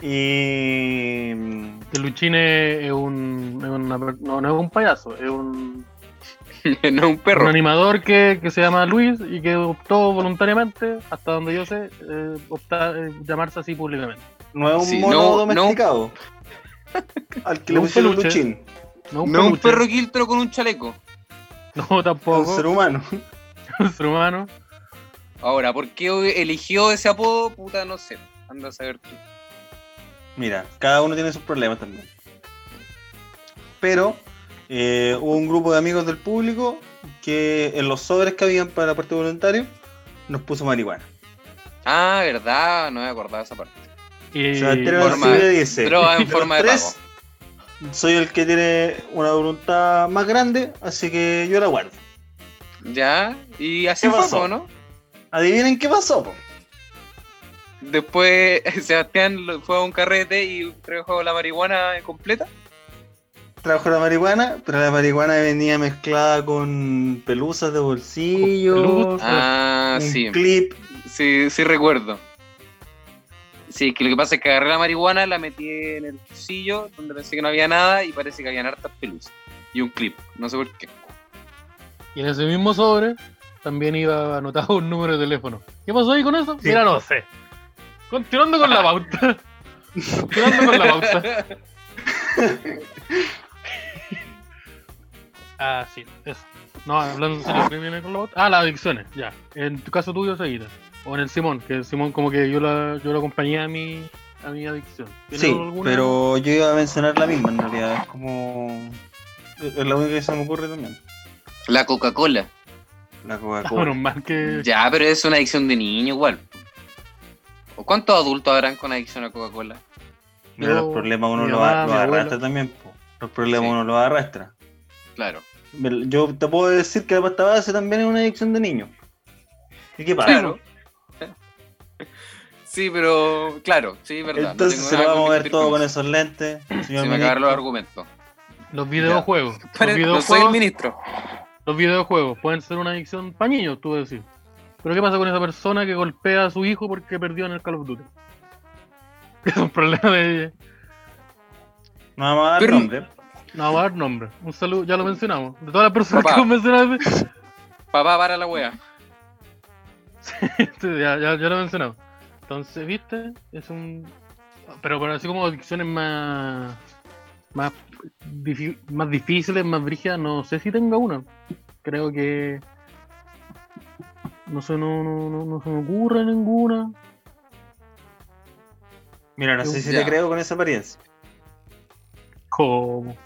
Y Que Luchine es un. Es una no, no es un payaso, es un. <laughs> no un Un perro. animador que, que se llama Luis y que optó voluntariamente, hasta donde yo sé, eh, optar, eh, llamarse así públicamente. No es un Sí, mono no- no- domesticado. <laughs> Al que No le un pusieron peluche. luchín. No un, No un perro quiltro con un chaleco. <laughs> No, Un tampoco. ser humano. <laughs> Un ser humano. Ahora, ¿por qué eligió ese apodo? Puta, no sé. Anda a saber tú. Mira, cada uno tiene sus problemas también. Pero eh, hubo un grupo de amigos del público que en los sobres que habían para el partido voluntario nos puso marihuana. Ah, verdad, no me acordaba esa parte. Y forma- Arancibia dice: droga en "De los forma de tres, Soy el que tiene una voluntad más grande, así que yo la guardo. Ya, y así ¿Qué fue, pasó? ¿no? Adivinen qué pasó, po. Después <laughs> Sebastián lo- fue a un carrete y trajo la marihuana completa. Trajo la marihuana, pero la marihuana venía mezclada con pelusas de bolsillo. Ah, un sí, clip. sí, sí recuerdo. Sí, que lo que pasa es que agarré la marihuana, la metí en el bolsillo, donde pensé que no había nada, y parece que habían hartas pelusas. Y un clip, no sé por qué. Y en ese mismo sobre también iba anotado un número de teléfono. ¿Qué pasó ahí con eso? Sí. Mira, no sé. Continuando con la pauta. Continuando con la pauta. <laughs> Ah, sí, eso. No, hablando en serio, ¿qué viene con la pauta? Ah, las adicciones, ya. En tu caso tuyo, seguida. O en el Simón, que el Simón como que yo la, yo lo acompañé a mi, a mi adicción. ¿Tiene Sí, alguna? pero yo iba a mencionar la misma en realidad. Es como. Es la única que se me ocurre también. La Coca-Cola. La Ah, Coca-Cola. mal que... Ya, pero es una adicción de niño igual. ¿O cuántos adultos habrán con adicción a Coca-Cola? Mira, Yo, los problemas uno los, mamá, abuela. arrastra también. po. Los problemas Sí. uno los arrastra. Claro. Yo te puedo decir que la pasta base también es una adicción de niño. ¿Y qué pasa? Claro. Sí, pero claro, sí, verdad. Entonces se lo vamos a ver todo con con eso. esos lentes. señor Se me acabaron los argumentos. Los videojuegos. Los Pare- No soy el videojuegos, ministro. los videojuegos pueden ser una adicción para niños, tú decir. Pero ¿qué pasa con esa persona que golpea a su hijo porque perdió en el Call of Duty? <laughs> Es un problema de... No vamos a dar Pero- nombre. No vamos a dar nombre. Un saludo, ya lo mencionamos. De todas las personas Papá. que hemos mencionado, Papá, para la wea. <laughs> sí, ya, ya, ya lo mencionamos. Entonces, ¿viste? Es un... Pero, pero así como adicciones más... Más, difi- más difíciles, más brígidas, no sé si tenga una. Creo que... No sé, no, no, no, no se me ocurre ninguna. Mira, no sé si Ya. te creo con esa apariencia. ¿Cómo?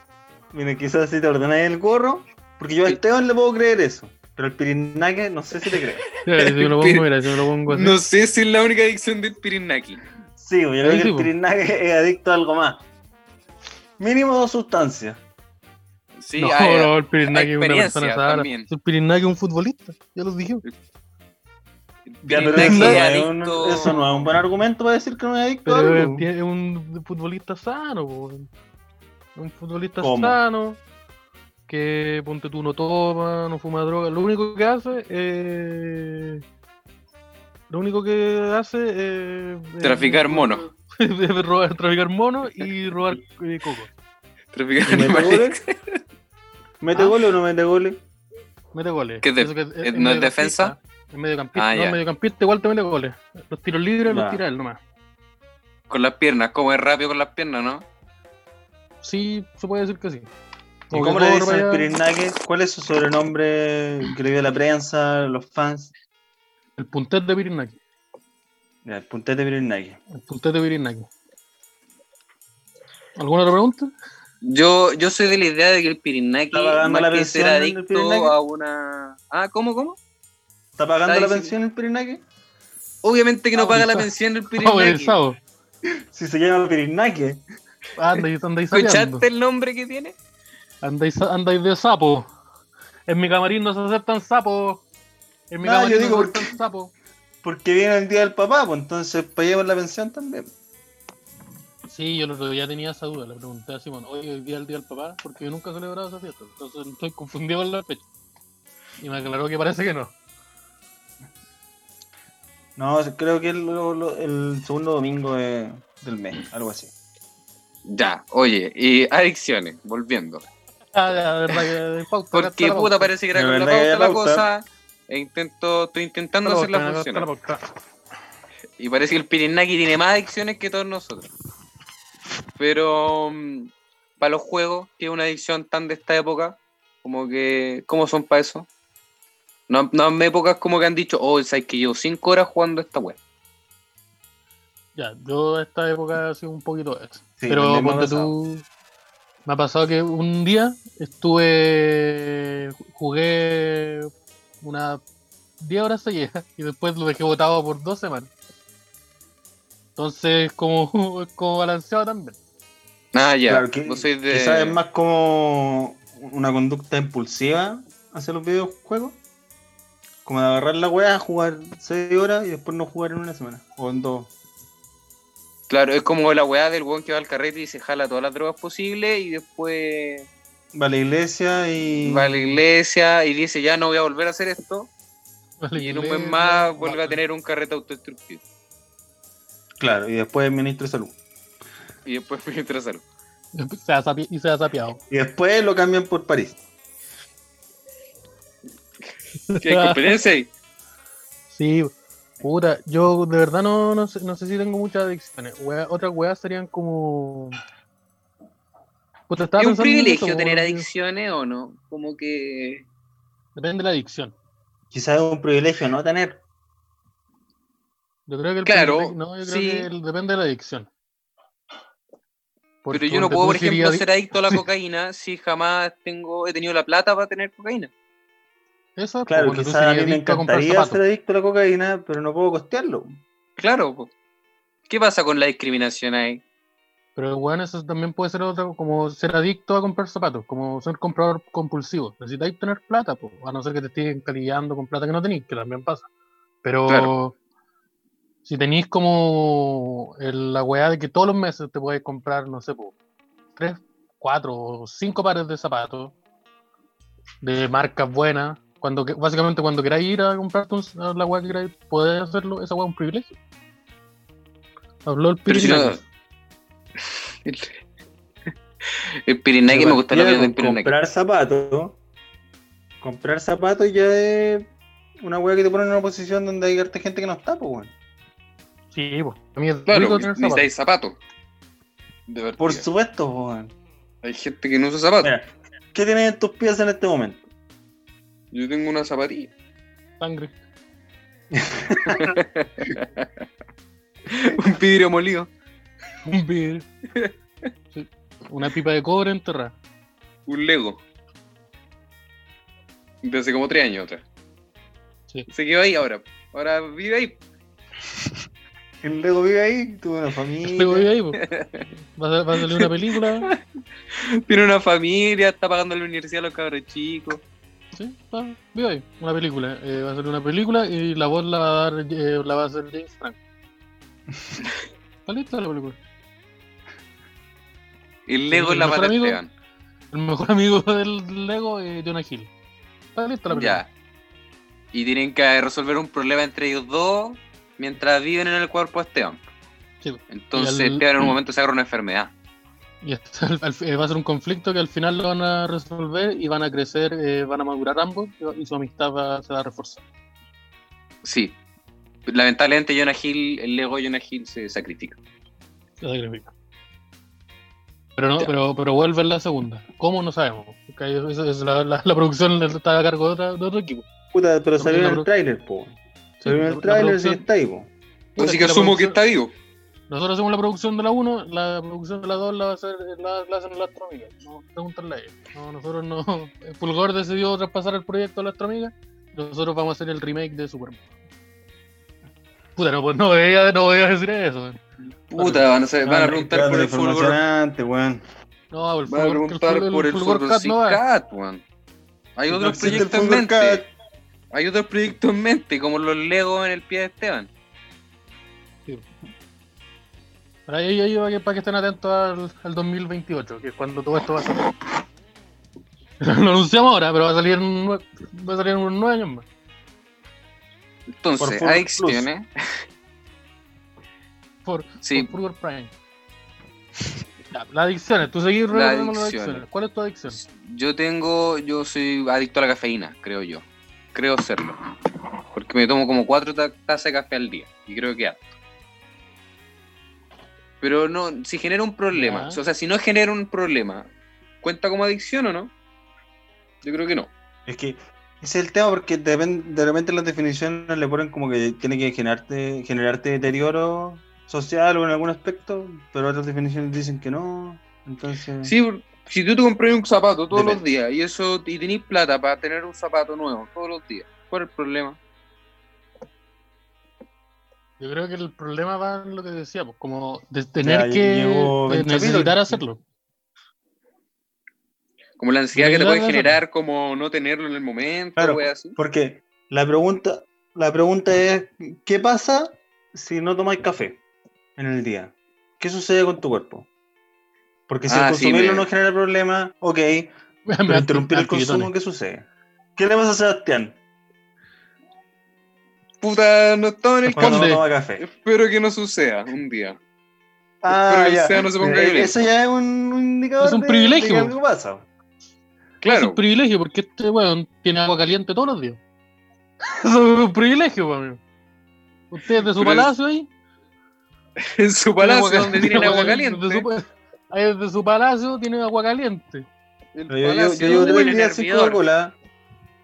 Mira, quizás si te ordenáis el gorro, porque yo a Esteban le puedo creer eso. Pero el pirinaque no sé si te creo. Mira, <laughs> si me lo pongo, mira, si me lo pongo así. No sé si es la única adicción del Pirinaki. Sí, yo creo que el pirinaque es adicto a algo más. Mínimo dos sustancias. Sí, no, hay- no, el Pirinaki es una persona sana. también. El Pirinaki es un futbolista, ya lo dije. Ya, pero eso, no es un, eso no es un buen argumento para decir que no es adicto a Pero algo. es, un futbolista sano, po. un futbolista ¿Cómo? sano, que ponte tú no toma, no fuma droga, lo único que hace es... Lo único que hace <laughs> es... Traficar monos. robar, traficar monos y robar eh, coco. Traficar ¿Y mete animales. goles? ¿Mete Ah. goles o no mete goles? Mete goles. ¿Qué es de- Eso que es- no es defensa? Es mediocampista. Ah, no, mediocampista igual te mete goles. Los tiros libres los Ya. tira él nomás. Con las piernas, como es rápido con las piernas, ¿no? Sí, se puede decir que sí. ¿Y cómo le dicen pirinaque? ¿Cuál es su sobrenombre que le dio la prensa, los fans? El puntet de Pirinaki. Ya, el puntete pirinaque. El puntet de Pirinaki. ¿Alguna otra pregunta? Yo, yo soy de la idea de que el Pirinaki, ¿Está pagando más la que pensión ser adicto Pirinaki? a una... Ah, ¿cómo, cómo? ¿Está pagando Está la pensión el pirinaque? Obviamente que no paga la pensión el Pirinaki. <laughs> Si se llama andáis sapeando. ¿Escuchaste el nombre que tiene? Andáis, andáis de sapo. En mi camarín no se aceptan sapos. En mi camarín yo digo no se porque- aceptan sapos. Porque viene el día del papá, pues entonces paguemos la pensión también. Sí, yo el otro día tenía esa duda. Le pregunté a Simón, oye, hoy día es el día del papá, porque yo nunca he celebrado esa fiesta. Entonces estoy confundido con la fecha. Y me aclaró que parece que no. No, creo que el, el segundo domingo de- del mes, algo así. Ya, oye, y adicciones, volviendo. Ah, Porque puta parece que era con la pauta la cosa. E intento, estoy intentando hacerla funcionar. Y parece que el Pirinaki tiene más adicciones que todos nosotros. Pero para los juegos, que es una adicción tan de esta época, como que, ¿cómo son para eso? No, no hay épocas como que han dicho, oh, sabes que llevo 5 horas jugando esta web. Ya, yo esta época ha sido un poquito eso. Sí, Pero ponte pasado. Me ha pasado que un día estuve. jugué unas 10 horas seguidas <laughs> y después lo dejé botado por dos semanas. Entonces, como, es <laughs> como balanceado también. Ah, ya. Claro, que, Vos sois de- quizás es más como una conducta impulsiva hacia los videojuegos. Como de agarrar la weá, jugar 6 horas y después no jugar en una semana. O en dos. Claro, es como la weá del weón que va al carrete y se jala todas las drogas posibles y después Va a la iglesia y. va a la iglesia y dice, ya no voy a volver a hacer esto. Vale, Y en un mes más vuelve a tener un carrete autodestructivo. Claro, y después el ministro de salud. Y después <laughs> ministro de salud. Se ha sapi- y se ha sapiado. Y después lo cambian por París. ¿Qué competencia ahí? <laughs> Sí, puta, yo de verdad no, no, sé, no sé si tengo muchas adicciones. Wea- otras weas serían como. Puta, ¿Es un privilegio eso, tener adicciones o no? Como que... Depende de la adicción. Quizás es un privilegio no tener. Yo creo que el Claro, privilegio- no, yo creo sí. que el- depende de la adicción. Porque Pero yo no puedo, por ejemplo, ser adicto a la <laughs> Sí. cocaína si jamás tengo he tenido la plata para tener cocaína. Eso, Claro, pues, tú quizás a mí me adicto a ser adicto la cocaína, pero no puedo costearlo. Claro. po. ¿Qué pasa con la discriminación ahí? Pero bueno, eso también puede ser otro, como ser adicto a comprar zapatos, como ser comprador compulsivo. Necesitáis tener plata, pues, a no ser que te estén encalillando con plata que no tenéis, que también pasa. Pero Claro. si tenéis como el- la weá de que todos los meses te puedes comprar, no sé, pues, tres, cuatro o cinco pares de zapatos de marcas buenas, cuando básicamente cuando queráis ir a comprarte un- a la weá que queráis, podés hacerlo, esa weá es un privilegio. Habló el Pero si no- Pirinaki. <laughs> El, Pirinaki me gusta la vida del Pirinaki. Comprar zapatos. Comprar zapatos ya es una weá que te pone en una posición donde hay harta gente que no está, pues, weón. Sí, pues. A mí es Claro, rico tener zapatos. necesitáis zapatos. De verdad. Por supuesto, pues, weón. Hay gente que no usa zapatos. Mira, ¿qué tienes en tus pies en este momento? Yo tengo una zapatilla. Sangre. <laughs> Un vidrio molido. Un vidrio. Sí. Una pipa de cobre enterrada. Un Lego. De hace como tres años atrás. Sí. Se quedó ahí ahora. Ahora vive ahí. <laughs> El Lego vive ahí, tuve una familia. Luego vive ahí, pues. Va a, va a salir una película. Tiene una familia, está pagando la universidad a los cabros chicos. Sí, vive ahí. Una película. Eh, va a salir una película y la voz la va a dar, eh, la va a hacer James Franco. <laughs> Está lista la película. El Lego es la mejor amigo. Esteban. El mejor amigo <laughs> del Lego es Jonah Hill. Está lista la película. Ya. Y tienen que resolver un problema entre ellos dos mientras viven en el cuerpo de Esteban. Sí. Entonces Y al- Esteban en un <clears throat> momento se agarra una enfermedad. Y <laughs> al- al- eh, va a ser un conflicto que al final lo van a resolver y van a crecer, eh, van a madurar ambos y su amistad va, se va a reforzar. Sí. Lamentablemente Jonah Hill, el Lego de Jonah Hill se sacrifica. Se sacrifica. Pero no, pero, pero vuelve en la segunda. ¿Cómo? No sabemos. la, la- la producción está a cargo de, otra- de otro equipo. Puta, pero salió en el tráiler, po. Sí, Salió en el tráiler y producción- está. Puta, Así que asumo que está vivo. Nosotros hacemos la producción de la 1, la producción de la 2 la, va a hacer, la, la hacen las astroamigas. No, pregúntale a ellos. No, nosotros no. El Fulgor decidió traspasar el proyecto a la astroamiga. Nosotros vamos a hacer el remake de Superman. Puta, no, pues no voy a, no voy a decir eso. Puta, van a, saber- van a preguntar por el Fulgor. weón. No, el Van a Fulgor, preguntar el, por el Fulgor Fulgor Cat no va. Cat, weón. Hay No otros proyectos en mente. Cat. Hay otros proyectos en mente, como los Legos en el pie de Esteban. Para ahí, para que, para que estén atentos al, al 2028, que es cuando todo esto va a salir. <laughs> Lo anunciamos ahora, pero va a salir en, va a salir en unos nueve años más. Entonces, adicciones. <laughs> Por, Sí, por Prime. Ya, las adicciones, tú seguís adicciones. adicciones. ¿Cuál es tu adicción? Yo tengo, yo soy adicto a la cafeína, creo yo. Creo serlo. Porque me tomo como cuatro ta- tazas de café al día. Y creo que harto. Pero no, si genera un problema, Ya. o sea, si no genera un problema, ¿cuenta como adicción o no? Yo creo que no. Es que ese es el tema porque depen- de repente las definiciones le ponen como que tiene que generarte, generarte deterioro social o en algún aspecto, pero otras definiciones dicen que no. Entonces, Sí, si tú te compras un zapato todos los días y eso y tenés plata para tener un zapato nuevo todos los días, ¿cuál es el problema? Yo creo que el problema va en lo que decíamos, como de tener Ya, que de necesitar hacerlo. Como la ansiedad que te puede generar como no tenerlo en el momento, Claro. wea así. porque la pregunta, la pregunta es, ¿qué pasa si no tomáis café en el día? ¿Qué sucede con tu cuerpo? Porque si Ah, el consumirlo no genera problema, ok, <laughs> pero interrumpir el consumo, ¿qué sucede? ¿Qué le pasa a Sebastián Puta, no estaba en el toma café? Espero que no suceda un día. Ah, Espero que el ya. SEA no se ponga Eh. Eso ya es un, indicador Es un de- privilegio. de que algo pasa. Es Claro, un privilegio porque este weón tiene agua caliente todos los días. <laughs> Eso es un privilegio, weón. Ustedes de su Pero es- palacio ahí. <laughs> en su palacio agua donde tienen agua De caliente. su, ahí desde su palacio tienen agua caliente. El Yo, yo- palacio yo llevo tiene tres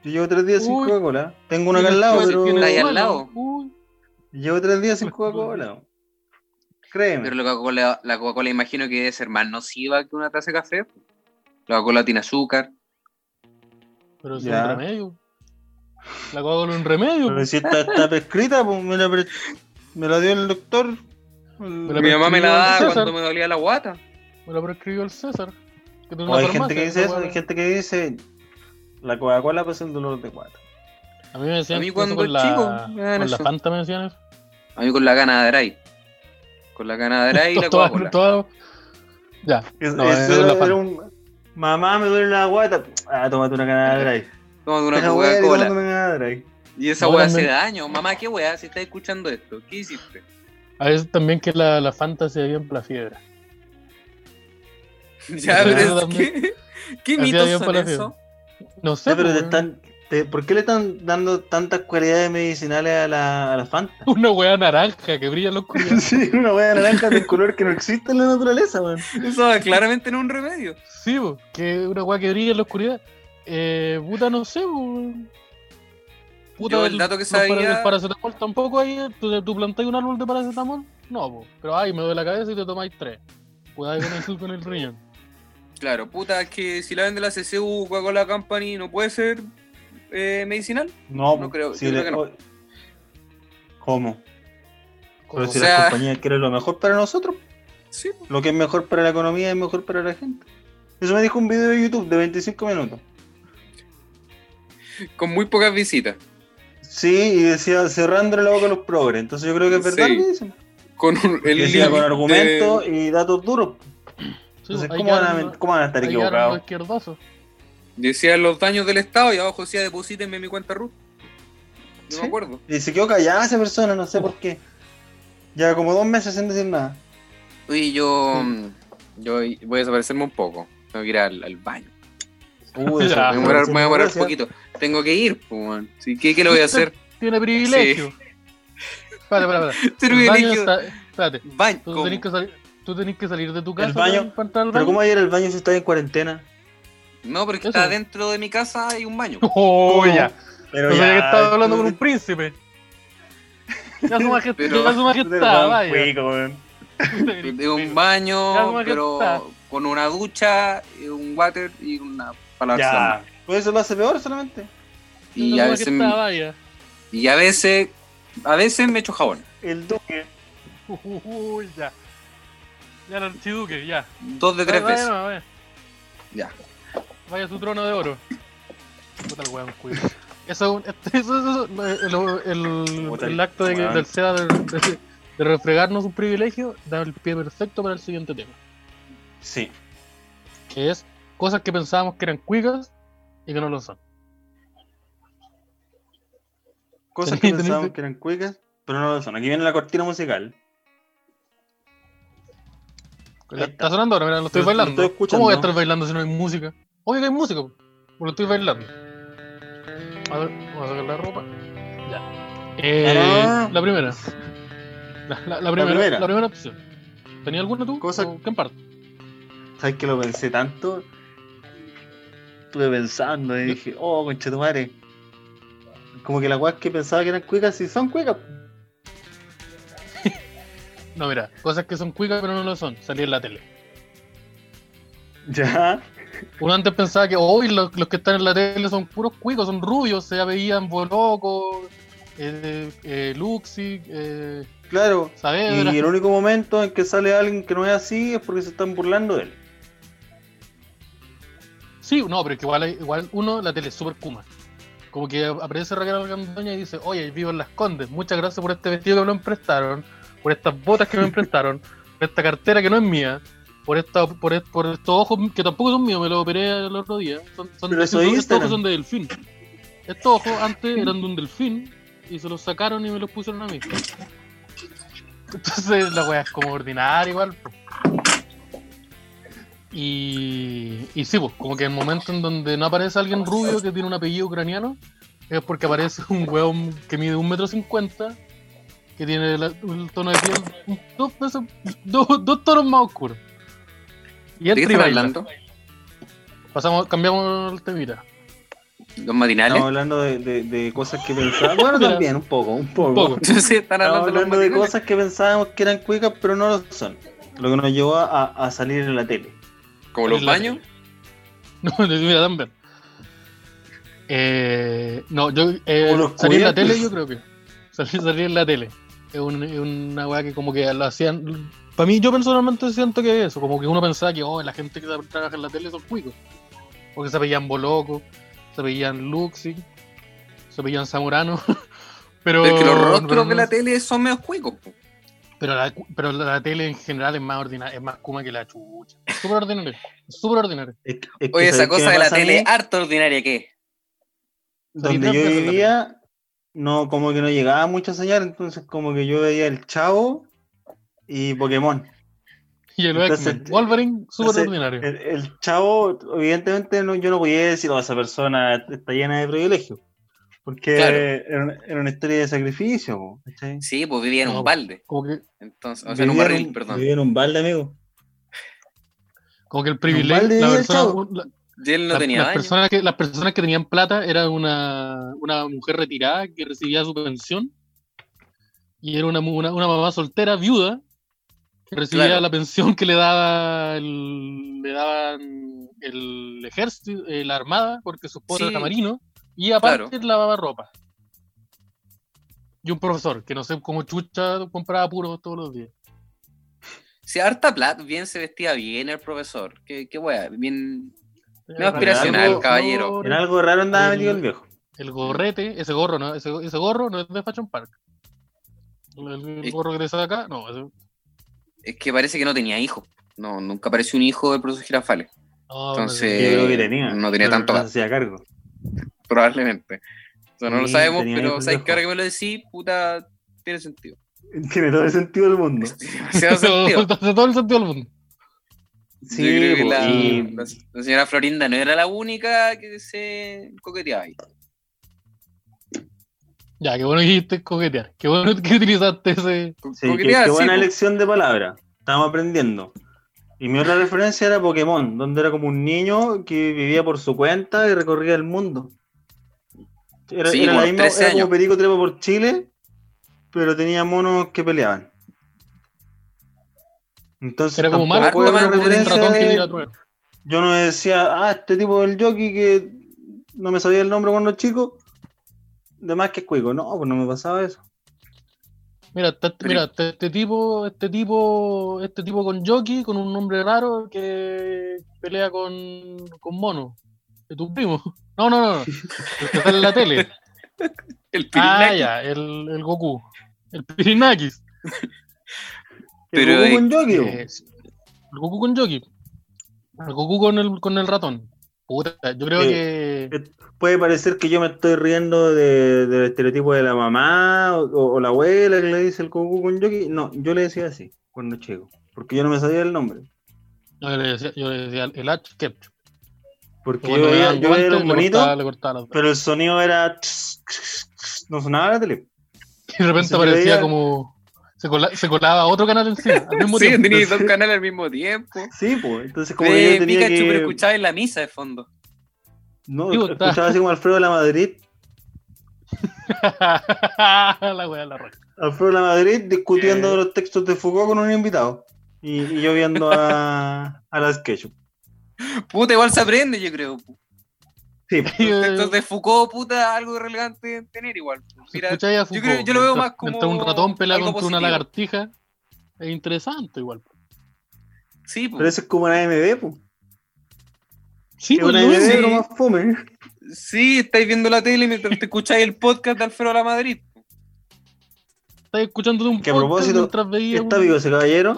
Yo llevo tres días sin. Coca-Cola. Tengo una acá al lado, pero Está ahí al lado. Uy, llevo tres días sin Coca-Cola. Créeme. Pero la Coca-Cola, la Coca-Cola imagino que debe ser más nociva que una taza de café. La Coca-Cola tiene azúcar. pero es Ya. un remedio. La Coca-Cola es un remedio. Pero si está, está prescrita, pues me la, pre- me la dio el doctor. El- la Mi mamá me la daba cuando me dolía la guata. Me lo prescribió el César. Que tiene O una hay gente que dice eso, hay gente que dice la Coca-Cola pasa el dolor de guata. A mí me decían A mí eso cuando con la, chico me dan con la eso. Fanta me decían eso. A mí con la gana de Dry. Con la gana de Dry y <laughs> la Coca-Cola. toda- Ya. Es- No, eso es la era, un. Mamá, me duele la guata. Ah, tómate una canada de dry. Tómate una Coca-Cola. Y esa No, weá hace daño. Mamá, ¿qué weá? Si estás escuchando esto, ¿qué hiciste? A veces también que la, la Fanta se bien para la fiebre. Ya, Eso pero es que. ¿Qué mitos son la esos? No sé, Sí, pero pues, te weón. están, te- ¿por qué le están dando tantas cualidades medicinales a la, a la Fanta? <laughs> una weá naranja que brilla en la oscuridad. Sí, una hueá naranja de color que no existe en la naturaleza, weón. Eso claramente no es un remedio. Sí, po, que una weá que brilla en la oscuridad. Eh, puta, no sé, po. Puta, Yo el dato que los para- sabía- El paracetamol tampoco hay. ¿Tú, tú plantáis un árbol de paracetamol? No. Pero ay, me duele la cabeza y te tomáis tres. Cuidado con eso con el riñón. Claro, puta, es que si la vende la CCU, Coca-Cola Company, ¿no puede ser eh, medicinal? No, No creo, si yo le- creo que no. ¿Cómo? Pero si O sea- las compañías quieren lo mejor para nosotros, Sí. lo que es mejor para la economía es mejor para la gente. Eso me dijo un video de YouTube de 25 minutos. Con muy pocas visitas. Sí, y decía cerrando la boca a los progres. Entonces yo creo que es verdad Sí. que dicen. Con un, el decía con de- argumentos y datos duros. Sí, Entonces, ¿cómo van, a, cómo van estar equivocados? Decía los daños del Estado y abajo decía deposítenme mi cuenta RUT. No Sí. me acuerdo. Y se quedó callada esa persona, no sé por qué. Ya como dos meses sin decir nada. Oye, yo, yo voy a desaparecerme un poco. Tengo que ir al, al baño. Uh, Ya. Me voy a demorar, gracias. poquito. Tengo que ir, pues. Sí, ¿qué, ¿Qué le voy a hacer? <laughs> Tiene privilegio. Espérate, espérate, espérate. <laughs> El baño Privilegio. está- Espérate. Baño. Tú ¿cómo? tenés, que salir, tú tenés que salir de tu casa El baño- para- entrar al Pero baño. ¿cómo ayer al baño si estás en cuarentena? No, porque Eso. está dentro de mi casa hay un baño. <laughs> Oh, ya. Pero No sabía que estaba hablando tú- con un príncipe. Ya su majestad, Pero- ya su majestad, un vaya. cuico. De un Ya, baño, está. pero con una ducha, y un water y una palabra. Ya. Pues eso lo hace peor solamente. Y Ya a veces, majestad, vaya. y a veces, a veces me echo jabón. El duque. <laughs> Uy, ya. Ya el archiduque, ya. Dos de tres Vaya, veces. vaya, vaya. Ya. Vaya a su trono de oro. Puta el weón, cuido. Eso, es <laughs> el, el, acto de, del SEA de, de- de refregarnos un privilegio da el pie perfecto para el siguiente tema. Sí. Que es cosas que pensábamos que eran cuicas y que no lo son. Cosas que pensábamos que eran cuicas, pero no lo son. Aquí viene la cortina musical. Está. Sonando ahora, mira, lo estoy lo bailando. estoy. ¿Cómo voy a estar bailando si no hay música? Obvio que hay música, porque lo estoy bailando. A ver, vamos a sacar la ropa. Ya. Eh, Ah. La primera. La, la- la primera, primera. la primera opción. ¿Tenía alguna tú? Cosa- ¿O ¿Qué parte? ¿Sabes que lo pensé tanto? Estuve pensando y dije, oh, conchetumare. Como que las weas que pensaba que eran cuicas, sí son cuicas. No, mira, cosas que son cuicas pero no lo son. Salir en la tele. Ya. Uno antes pensaba que hoy los, los que están en la tele son puros cuicos, son rubios, se veían Boloco, eh, eh, Luxi, eh, Claro. Saavedra. Y el único momento en que sale alguien que no es así es porque se están burlando de él. Sí, no, pero es que igual, igual uno, la tele es súper kuma. Como que aparece Raquel Algandoña y dice, oye, vivo en Las Condes, muchas gracias por este vestido que me prestaron, por estas botas que me prestaron, por esta cartera que no es mía, por esta, por, est- por estos ojos que tampoco son míos, me los operé el otro día. Son, son, Pero eso estos, ojos son de delfín. Estos ojos antes eran de un delfín y se los sacaron y me los pusieron a mí. Entonces la weá es como ordinaria igual. Y, y sí, pues, como que en el momento en donde no aparece alguien rubio que tiene un apellido ucraniano, es porque aparece un weón que mide un metro cincuenta, que tiene la- el tono de piel dos, veces- dos, dos tonos más oscuros. Y ¿De qué están baila. hablando? Pasamos, cambiamos el temita. ¿Los matinales? Estamos hablando de, de- de cosas que pensábamos. <laughs> Bueno, también, un poco, un poco. Un poco. <laughs> Sí, están Estamos hablando, hablando de de cosas que pensábamos que eran cuicas, pero no lo son. Lo que nos llevó a, a salir en la tele. Como los baños. <laughs> No, mira, también. Eh, no, yo eh, salí en la tele, yo creo que. Salí, salí en la tele. Es, un- es una weá que como que lo hacían. Para mí, yo personalmente siento que es eso. Como que uno pensaba que oh, la gente que trabaja en la tele son cuicos. Porque se veían Boloco, se veían Luxi, se veían Zamorano. pero, <laughs> Pero es que los pero rostros no- de la tele son medio cuicos. Pero la, pero la tele en general es más ordinaria, es más kuma que la chucha. Súper ordinaria. Súper ordinaria. Es es que Oye, esa ¿sabes qué cosa de la tele, harto ordinaria que donde tres yo vivía, no, como que no llegaba mucha señal, entonces como que yo veía el Chavo y Pokémon. Y el Entonces. Wolverine, súper ordinario. El, el Chavo, evidentemente, no, yo no podía decir, oh, esa persona está llena de privilegios. Porque Claro. era, una- era una historia de sacrificio. ¿cachai? Sí, pues vivía en un balde. Como que, Entonces, o sea, en un barril, perdón. vivía en un balde, amigo. como que el privilegio, la persona, la- él no la- tenía las, personas que, las personas que tenían plata era una, una mujer retirada que recibía su pensión y era una, una, una mamá soltera, viuda, que recibía Claro. la pensión que le daba el, le daban el ejército, eh, la armada, porque su esposo Sí. era marino, y aparte lavaba ropa. Y un profesor, que no sé cómo chucha compraba puros todos los días. Sí, harta plata, bien se vestía bien el profesor. Qué, qué wea, bien. Era aspiracional, algo- caballero. En algo raro andaba metido el viejo. El gorrete, ese gorro, ¿no? Ese, ese gorro no es de Fashion Park. El, el Es- gorro que te saca acá, no. ese- Es que parece que no tenía hijos. No, nunca apareció un hijo del profesor Girafales, no, Entonces- Yo creo que tenía. no tenía tanto no se cargo. probablemente. O sea, no lo sabemos, pero sabes que ahora que me lo decís, puta, tiene sentido. <laughs> Tiene todo el sentido del mundo. <laughs> Tiene demasiado sentido. <laughs> Hace todo el sentido del mundo. Sí, Yo creo que po, la, y- la- la señora Florinda no era la única que se coqueteaba ahí. Ya, qué bueno que dijiste coquetear. Qué bueno que utilizaste ese. Sí, qué, sí, buena po. elección de palabras. Estamos aprendiendo. Y mi otra referencia era Pokémon, donde era como un niño que vivía por su cuenta y recorría el mundo. Era, Sí, era como la misma, 13 era como. Perico Trepa por Chile, pero tenía monos que peleaban. Entonces, Era como era una referencia ratón de-. Yo no decía, ah, este tipo del jockey que no me sabía el nombre cuando chico, de más que es cuico. No, pues no me pasaba eso. Mira, Pero- mira, este, este tipo, este tipo, este tipo con jockey, con un nombre raro que pelea con, con mono. De tu primo. No, no, no. no. El que sale en la tele. <laughs> El Ah, Pirinaki. ya, el, el Goku. El Pirinakis. Pero el Goku con po. Eh, el Goku con jockey. El Goku con el, con el ratón. Puta, yo creo Eh, que. Eh, Puede parecer que yo me estoy riendo de- del estereotipo de la mamá o, o la abuela que le dice el Goku con jockey. No, yo le decía así cuando chico, porque yo no me sabía el nombre. No, yo le decía, yo le decía el H ketchup. Porque yo veía, yo veía los le cortaba, bonitos, pero el sonido era. No sonaba la tele. Y de repente se parecía veía- como. Se, cola- se colaba otro canal encima. Al <laughs> mismo Sí, tiempo. tenías dos canales al mismo tiempo. Sí, pues. Entonces, como Ve, yo tenía Pikachu, que. pero escuchaba en la misa de fondo. No, Sí, escuchaba está- así como Alfredo de la Madrid. <laughs> la wea de la raja. Alfredo de la Madrid discutiendo Eh. los textos de Foucault con un invitado. Y, y yo viendo a, a las Ketchup. Puta, igual se aprende, yo creo. pu. Sí, <laughs> textos de Foucault, puta, algo relevante tener igual. pu. Mira, ¿Escucháis a yo creo- Foucault? yo lo veo más como un ratón pelea algo contra una lagartija. Es interesante igual. sí, pu. pero eso es como una AMB, pues. Sí, Es pues una sí. pero más fome. sí, estáis viendo la tele mientras te escucháis el podcast de Alfredo La Madrid. pu. Estás escuchando un Que a podcast propósito, ¿Está vivo ese caballero?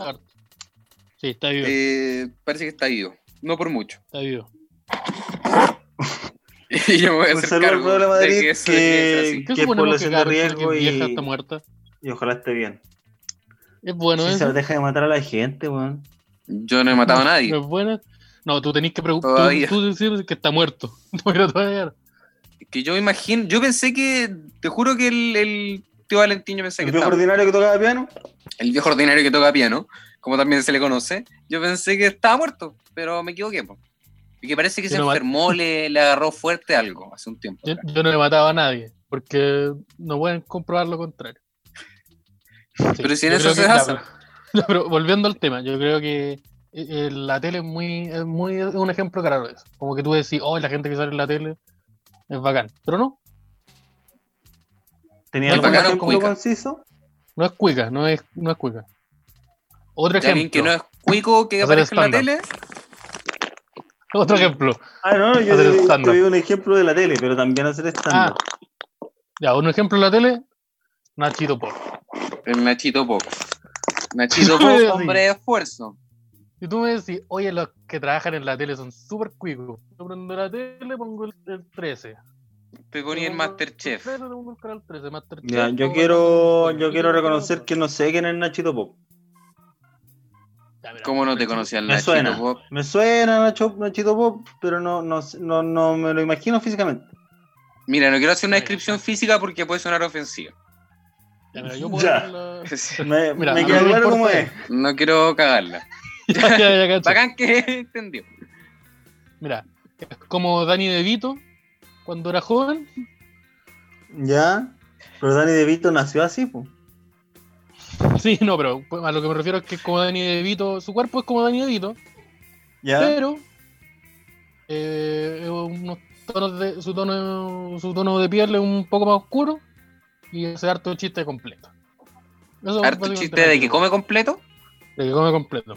Sí, está vivo. Eh, parece que está vivo. No por mucho. Está vivo. <laughs> Y yo me voy a Un hacer cargo pueblo de de Madrid que eso que- así. ¿Qué Que suponemos que población de riesgo es vieja y- está muerta? Y ojalá esté bien. Es bueno si eso. se deja de matar a la gente, weón. Yo no he matado a nadie. No es bueno. No, tú tenés que preguntar. Todavía. Tú, tú decir que está muerto. <laughs> No, pero todavía. Que yo imagino, yo pensé que, te juro que el, el tío Valentín, yo pensé El que viejo estaba, ordinario que tocaba piano. el viejo ordinario que toca piano, como también se le conoce, yo pensé que estaba muerto, pero me equivoqué. po. Y que parece que Yo se no enfermó, le, <laughs> le agarró fuerte algo hace un tiempo. Yo, yo no le mataba a nadie. Porque no pueden comprobar lo contrario. Sí, Pero si en eso se ya, <laughs> pero- volviendo al tema, yo creo que eh, eh, la tele es muy, es muy es un ejemplo claro de eso. Como que tú decís, oh, la gente que sale en la tele es bacán. Pero no, ¿Tenía No, algún ejemplo cuica. conciso? no es cuica, no es, no es cuica. Otro ejemplo. que no es cuico que <laughs> aparezca en la tele, Otro ejemplo. Ah, no, yo Hacer te, doy un ejemplo de la tele, pero también hacer Ah, stand-up. ya, un ejemplo en la tele, Nachito Pop. el Nachito Pop. Nachito. Pop, <laughs> hombre de esfuerzo. Y tú me decís, oye, los que trabajan en la tele son súper cuicos. Yo prendo la tele, pongo el, el 13. Te ponía el Masterchef. El 13, pongo el canal 13, Masterchef, Ya, yo quiero, yo quiero reconocer que no sé quién es Nachito Pop. ¿Cómo no te conocía el Me Nachito suena. Pop? Me suena Nacho, Nachito Pop, pero no, no, no, no me lo imagino físicamente. Mira, no quiero hacer una descripción física porque puede sonar ofensiva. Ya, mira, yo puedo Ya. ver la- <laughs> Me, Mira, me queda claro cómo es. No quiero cagarla. <laughs> Ya, ya. Bacán que <laughs> entendió. Mira, es como Danny DeVito cuando era joven. Ya. Pero Danny DeVito nació así, pues. <laughs> Sí, no, pero pues, a lo que me refiero es que es como Danny DeVito, su cuerpo es como Danny DeVito, Ya. pero eh, unos tonos de, su, tono, su tono de piel es un poco más oscuro y ese harto chiste completo. Eso Harto chiste de que come completo. De que come completo.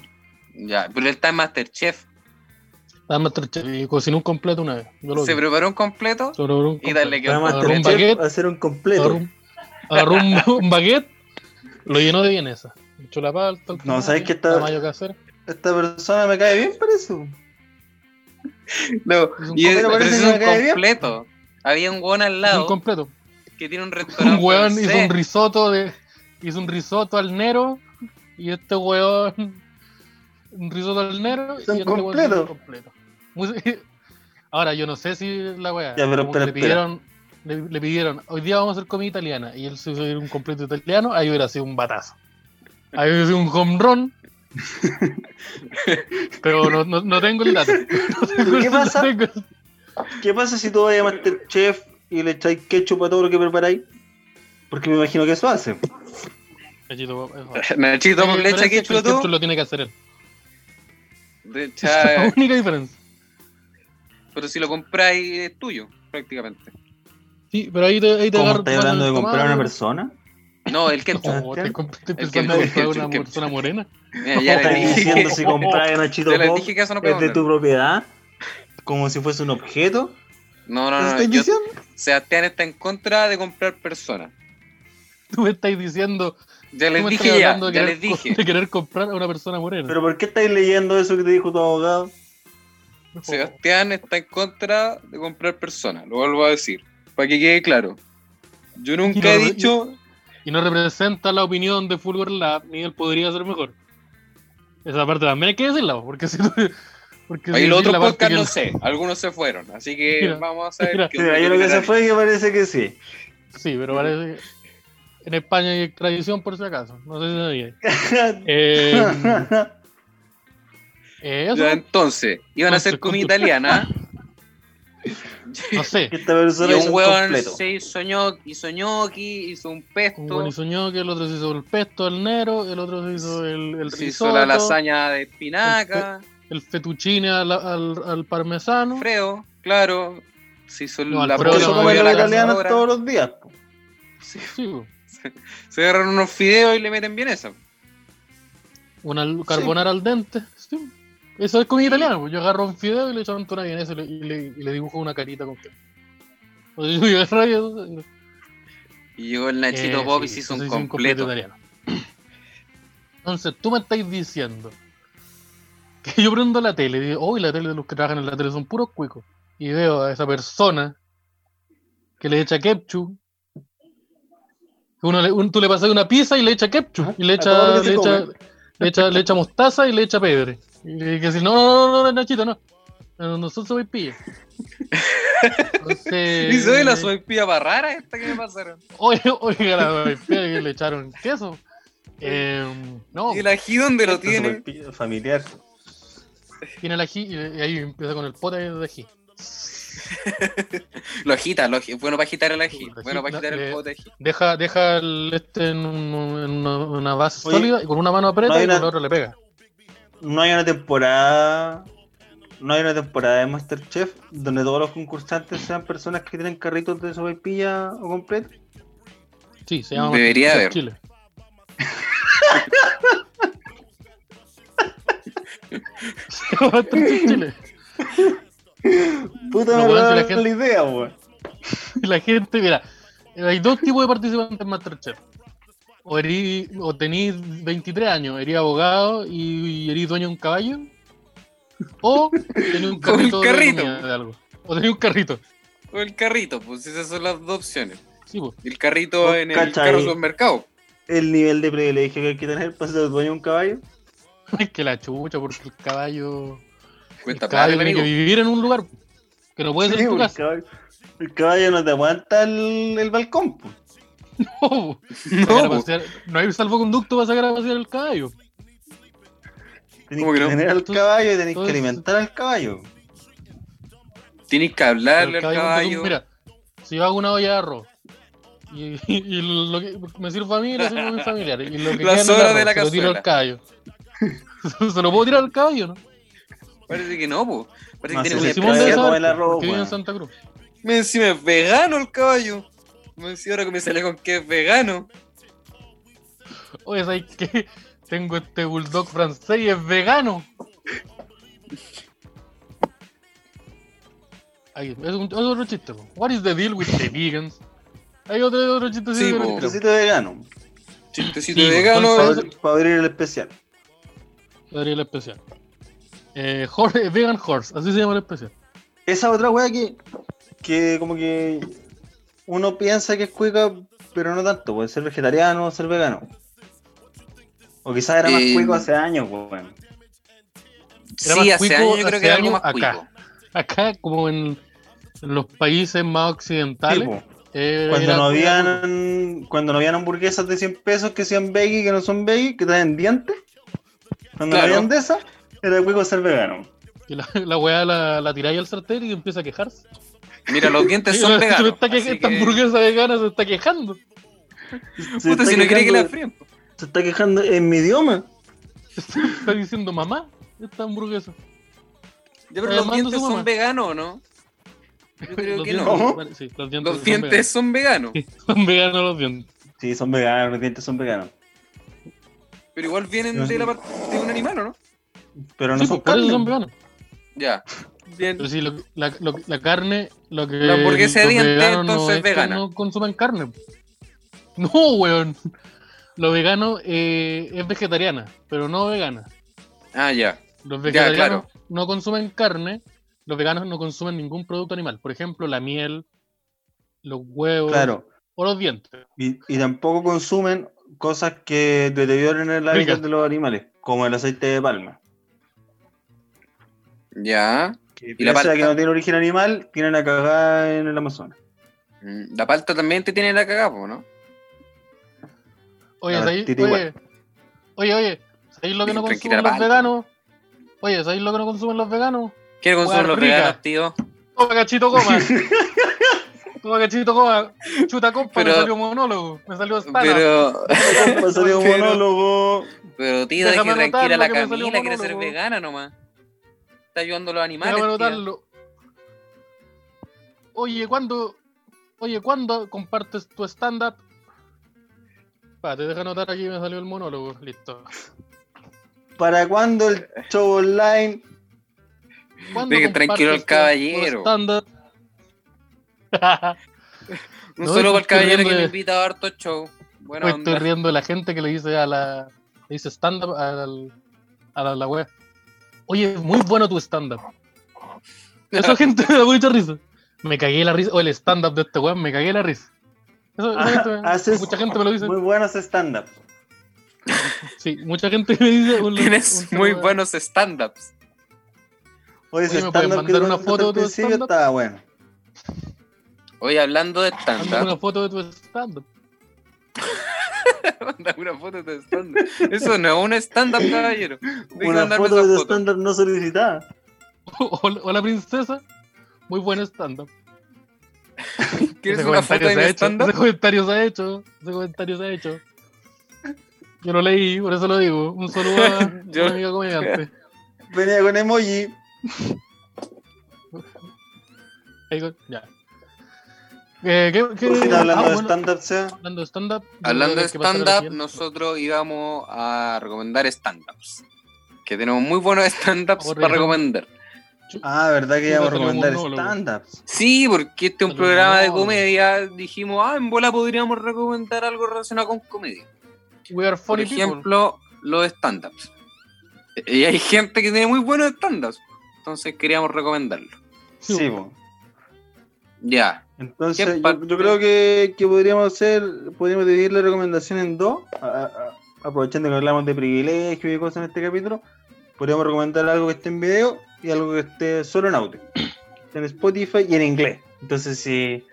Ya, pero él está en Masterchef. Estaba en Masterchef y cocinó un completo una vez. Yo lo Se preparó un completo. Se preparó un Y dale que agarró un Masterchef, baguette. hacer un Agarró completo. un, agarró un, <laughs> un baguette, lo llenó de vienesa. Echó la palta, el No, ¿sabes qué está-. Esta persona me cae bien, parece. <laughs> No, Es un y es, completo, pero parece ese que es me un cae bien. completo. Había un hueón al Un lado completo. que tiene un <laughs> restaurante. Un weón hizo un risotto de. Hizo un risotto al Nero. Y este weón. Un risotto al Nero. Son y este weón completo. un completo. <laughs> Ahora, yo no sé si la weá. Ya, pero le pidieron. Le, le pidieron, hoy día vamos a hacer comida italiana. Y él se hizo un completo italiano. Ahí hubiera sido un batazo. Ahí hubiera sido un home run. <laughs> Pero no, no, no tengo el dato. No tengo el- ¿Qué pasa? no tengo- ¿Qué pasa si tú vas a Masterchef y le echáis ketchup a todo lo que preparáis? Porque me imagino que eso hace. Nachito. <laughs> Nachito le echa ketchup a el ketchup todo. lo tiene que hacer él. Esa <laughs> es la única diferencia. pero si lo compráis es tuyo, prácticamente. Sí, pero ahí te, ahí te ¿Cómo agarro- estáis hablando de comprar a una persona? No, el estoy, <laughs> comp- estoy El pensando que- en comprar una que- persona morena. <laughs> Mira, ya Estás le dije diciendo que, si compras a Nachito <laughs> ya les Pop dije que eso no es de tu propiedad, como si fuese un objeto. No, no, ¿Qué no. estás yo- diciendo? Sebastián está en contra de comprar personas. Tú me estás diciendo. Ya les dije estás ya, ya querer les dije. De querer comprar a una persona morena. Pero ¿por qué estáis leyendo eso que te dijo tu abogado? Sebastián está en contra de comprar personas, lo vuelvo a decir, para que quede claro. Yo nunca Y no he dicho, Y no representa la opinión de Fulgor Lab, ni él podría ser mejor. Esa parte también hay que decirla, po, porque <laughs> si porque Ahí si los otros podcasts que no <laughs> sé, algunos se fueron, así que Mira, vamos a qué Sí, ahí lo que se la fue que parece que sí. Sí, pero parece que en España hay extradición por si acaso. No sé si sabía. <laughs> Eh, eh, entonces, iban a hacer comida italiana. No <laughs> sé. Esta persona y un un hueón se hizo ñoqui, hizo ñoqui, hizo un Un pesto, buen hizo ñoqui, el otro se hizo el pesto al nero, el otro se hizo el, el se hizo la risotto, lasaña de espinaca, el fettuccine al, al, al parmesano. Freo, claro. Se hizo No, la Por eso comen la cazadora. todos los días. po. Sí, po. Se agarran unos fideos y le meten bien esa. Una carbonara al dente. sí. Eso es comida italiana. pues. Yo agarro un fideo y le echo una vienesa y le, y le, y le dibujo una carita con queso. O sea, yo agarro <laughs> y eso- Y llegó el Nachito Eh, Pop y sí, se hizo un completo. italiano. Entonces, tú me estáis diciendo que yo prendo la tele y digo, oh, y la tele de los que trabajan en la tele son puros cuicos. Y veo a esa persona que le echa ketchup. que Uno le, un- tú le pasas una pizza y le echa ketchup. Y le echa, le echa, come. le echa, le echa mostaza y le echa pedre. Y que si no, no, no, no, Nachito, no. No, Nosotros somos pilla. Entonces, Y ve la sopaipilla para rara esta que me pasaron. Oye, oiga, la sopaipilla que le echaron queso. Eh, no, Y el ají donde lo Esto es tiene. familiar. tiene el ají y ahí empieza con el pote de ají. <laughs> Lo agita, lo bueno para agitar el ají. Bueno para agitar el pote de ají. Deja, deja el este en, un- en una, una base Oye, sólida y con una mano aprieta no y con la otra le pega. No hay una temporada. No hay una temporada de Masterchef donde todos los concursantes sean personas que tienen carritos de sopaipilla o completo. Sí, se llama Debería Masterchef haber. Chile. <laughs> Se llama Masterchef Chile. Puta, No, si la la, gente- la idea, weón. <laughs> La gente, mira, hay dos tipos de participantes en Masterchef. O, erí, o tenís 23 años, eres abogado y, y eres dueño de un caballo. O tenés un <laughs> carrito, de algo. O tenés un carrito. O el carrito, pues esas son las dos opciones. Sí, pues. El carrito Oh, en el carro supermercado. El nivel de privilegio que hay que tener para ser dueño de un caballo. <laughs> Es que la chucha, porque el caballo. Cuenta el caballo tiene que vivir en un lugar que no puede ser Sí, tu el, casa. caballo, el caballo no te aguanta el, el balcón. po. <laughs> No, No, pasear- no hay salvoconducto para sacar a pasear el caballo. Tenés ¿Cómo que que no? tener al caballo y tenés que alimentar al caballo. Tienes que hablarle al caballo, caballo. tú, mira, si yo hago una olla de arroz y, y lo que me sirve a mí, lo sirve a mi familiar. Y lo que <laughs> La queda en el sobra arroz, de la se lo tiro al caballo. <laughs> se lo puedo tirar al caballo, ¿no? Parece que no, pues. Parece No que tiene un el arroz, porque vive en. Santa Cruz. Me encima es vegano el caballo. Me ahora que me sale con que es vegano. Oye, ¿sabes qué? <laughs> Tengo este bulldog francés y es vegano. Ahí, es, un, es otro chiste. po. What is the deal with the vegans? Hay otro, otro chiste Sí, así, po. pero- Necesito vegano. Chistecito Sí, vegano. entonces- Para abrir, abrir el especial. Daría el especial. Eh, Hor- vegan Horse, así se llama el especial. Esa otra wea que, que como que uno piensa que es cuica, pero no tanto. Puede ser vegetariano o ser vegano. O quizás era más Eh, cuico hace años, weón. Era Sí, más hace cuico años yo creo hace que era algo años más acá. cuico. Acá, como en, en los países más occidentales, eh, cuando no cuico. habían cuando no habían hamburguesas de 100 pesos que sean veggie que no son veggie, que traen dientes. Cuando Claro. no habían de esas, era cuico ser vegano. Y la, <laughs> la weá la, la tiráis al sartén y empieza a quejarse. Mira, los dientes son <laughs> veganos. está que- esta que- hamburguesa vegana se está quejando. Se Puta, está si no quiere que la quejando- fríen. Se está quejando en mi idioma. <laughs> Está diciendo mamá esta hamburguesa. Ya, pero los dientes son veganos, ¿o no? Yo creo Los que dientes- no. vale, sí, los dientes, Los son dientes son veganos. <laughs> Son veganos los dientes. Sí, son veganos, los dientes son veganos. Pero igual vienen de la parte de un animal, ¿o no? Pero no Sí, son pues, eso carne. son veganos. Ya. Bien. Pero sí, lo- la, lo- la carne, lo que. La hamburguesa de dientes, entonces, no es que vegana. No consumen carne. No, weón. Lo vegano eh, es vegetariana, pero no vegana. Ah, ya. Los Ya, vegetarianos claro. no consumen carne, los veganos no consumen ningún producto animal. Por ejemplo, la miel, los huevos Claro. o los dientes. Y, y tampoco consumen cosas que deterioran el hábitat de los animales, como el aceite de palma. Ya. Que ¿Y la pese a que palta? no tiene origen animal, tienen a cagar en el Amazonas. Mm, La palta también te tiene la cagada, ¿no? Oye, La ¿sabéis- oye, oye, oye, ¿sabéis lo que no consumen los palta. veganos? Oye, ¿sabéis lo que no consumen los veganos? ¿Qué consumen los rica. veganos, tío? Toma cachito coma. <laughs> Toma cachito coma. Chuta compa, Pero- me salió monólogo. Me salió stand Pero, <laughs> Me salió <laughs> monólogo. pero tío, Déjame tranquila la que Camila, quiere ser vegana nomás. Está ayudando a los animales. Anotarlo. Oye, ¿cuándo? Oye, ¿cuándo compartes tu stand-up? Pa, te deja anotar aquí, me salió el monólogo. Listo. ¿Para cuándo el show online? ¿Cuándo Deje tranquilo tu caballero. <laughs> Un No, solo para el caballero que me invita a harto show. Bueno, estoy riendo de la gente que le dice a la. Le dice stand-up al- a la, la wea. Oye, muy bueno tu stand-up. Esa gente me da mucha risa. Me cagué la risa. O el stand-up de este weón, me cagué la risa. Eso, gente mucha gente me lo dice. Muy buenos stand-up. Sí, mucha gente me dice. un- Tienes un- muy un- buenos stand-ups. Oye, Oye, ¿me puedes stand-up que mandar una foto de tu stand-up? estaba bueno. Oye, hablando de stand-up. una foto de tu stand-up. <laughs> Mándame una foto de stand-up. Eso no es un stand-up, caballero. Deja Una foto de stand-up no solicitada. <laughs> Hola, hola, princesa. Muy buen stand-up. <laughs> ¿Quieres Ese una foto hecho, stand-up? Ese comentario se ha hecho. Ese comentario se ha hecho. Yo lo leí, por eso lo digo. Un saludo a Yo- una amiga comediante. Venía con emoji. Ahí con- Ya. Eh, ¿qué, qué- ¿Qué está hablando ah, de bueno, stand-up, sea? hablando de stand-up. Hablando de nosotros íbamos a recomendar stand-ups. Que tenemos muy buenos stand-ups para recomendar. Ah, ¿verdad que íbamos a recomendar stand-ups? Sí, porque este es un programa de comedia. Dijimos, ah, en bola podríamos recomendar algo relacionado con comedia. We are Por people. ejemplo, los stand-ups. Y hay gente que tiene muy buenos stand-ups. Entonces queríamos recomendarlo. Sí. Ya. Entonces, ¿Qué yo, creo que, que podríamos hacer, podríamos dividir la recomendación en dos, a- a- a- aprovechando que hablamos de privilegios y cosas en este capítulo, podríamos recomendar algo que esté en video y algo que esté solo en audio, <clears throat> en Spotify y en inglés. Entonces, si,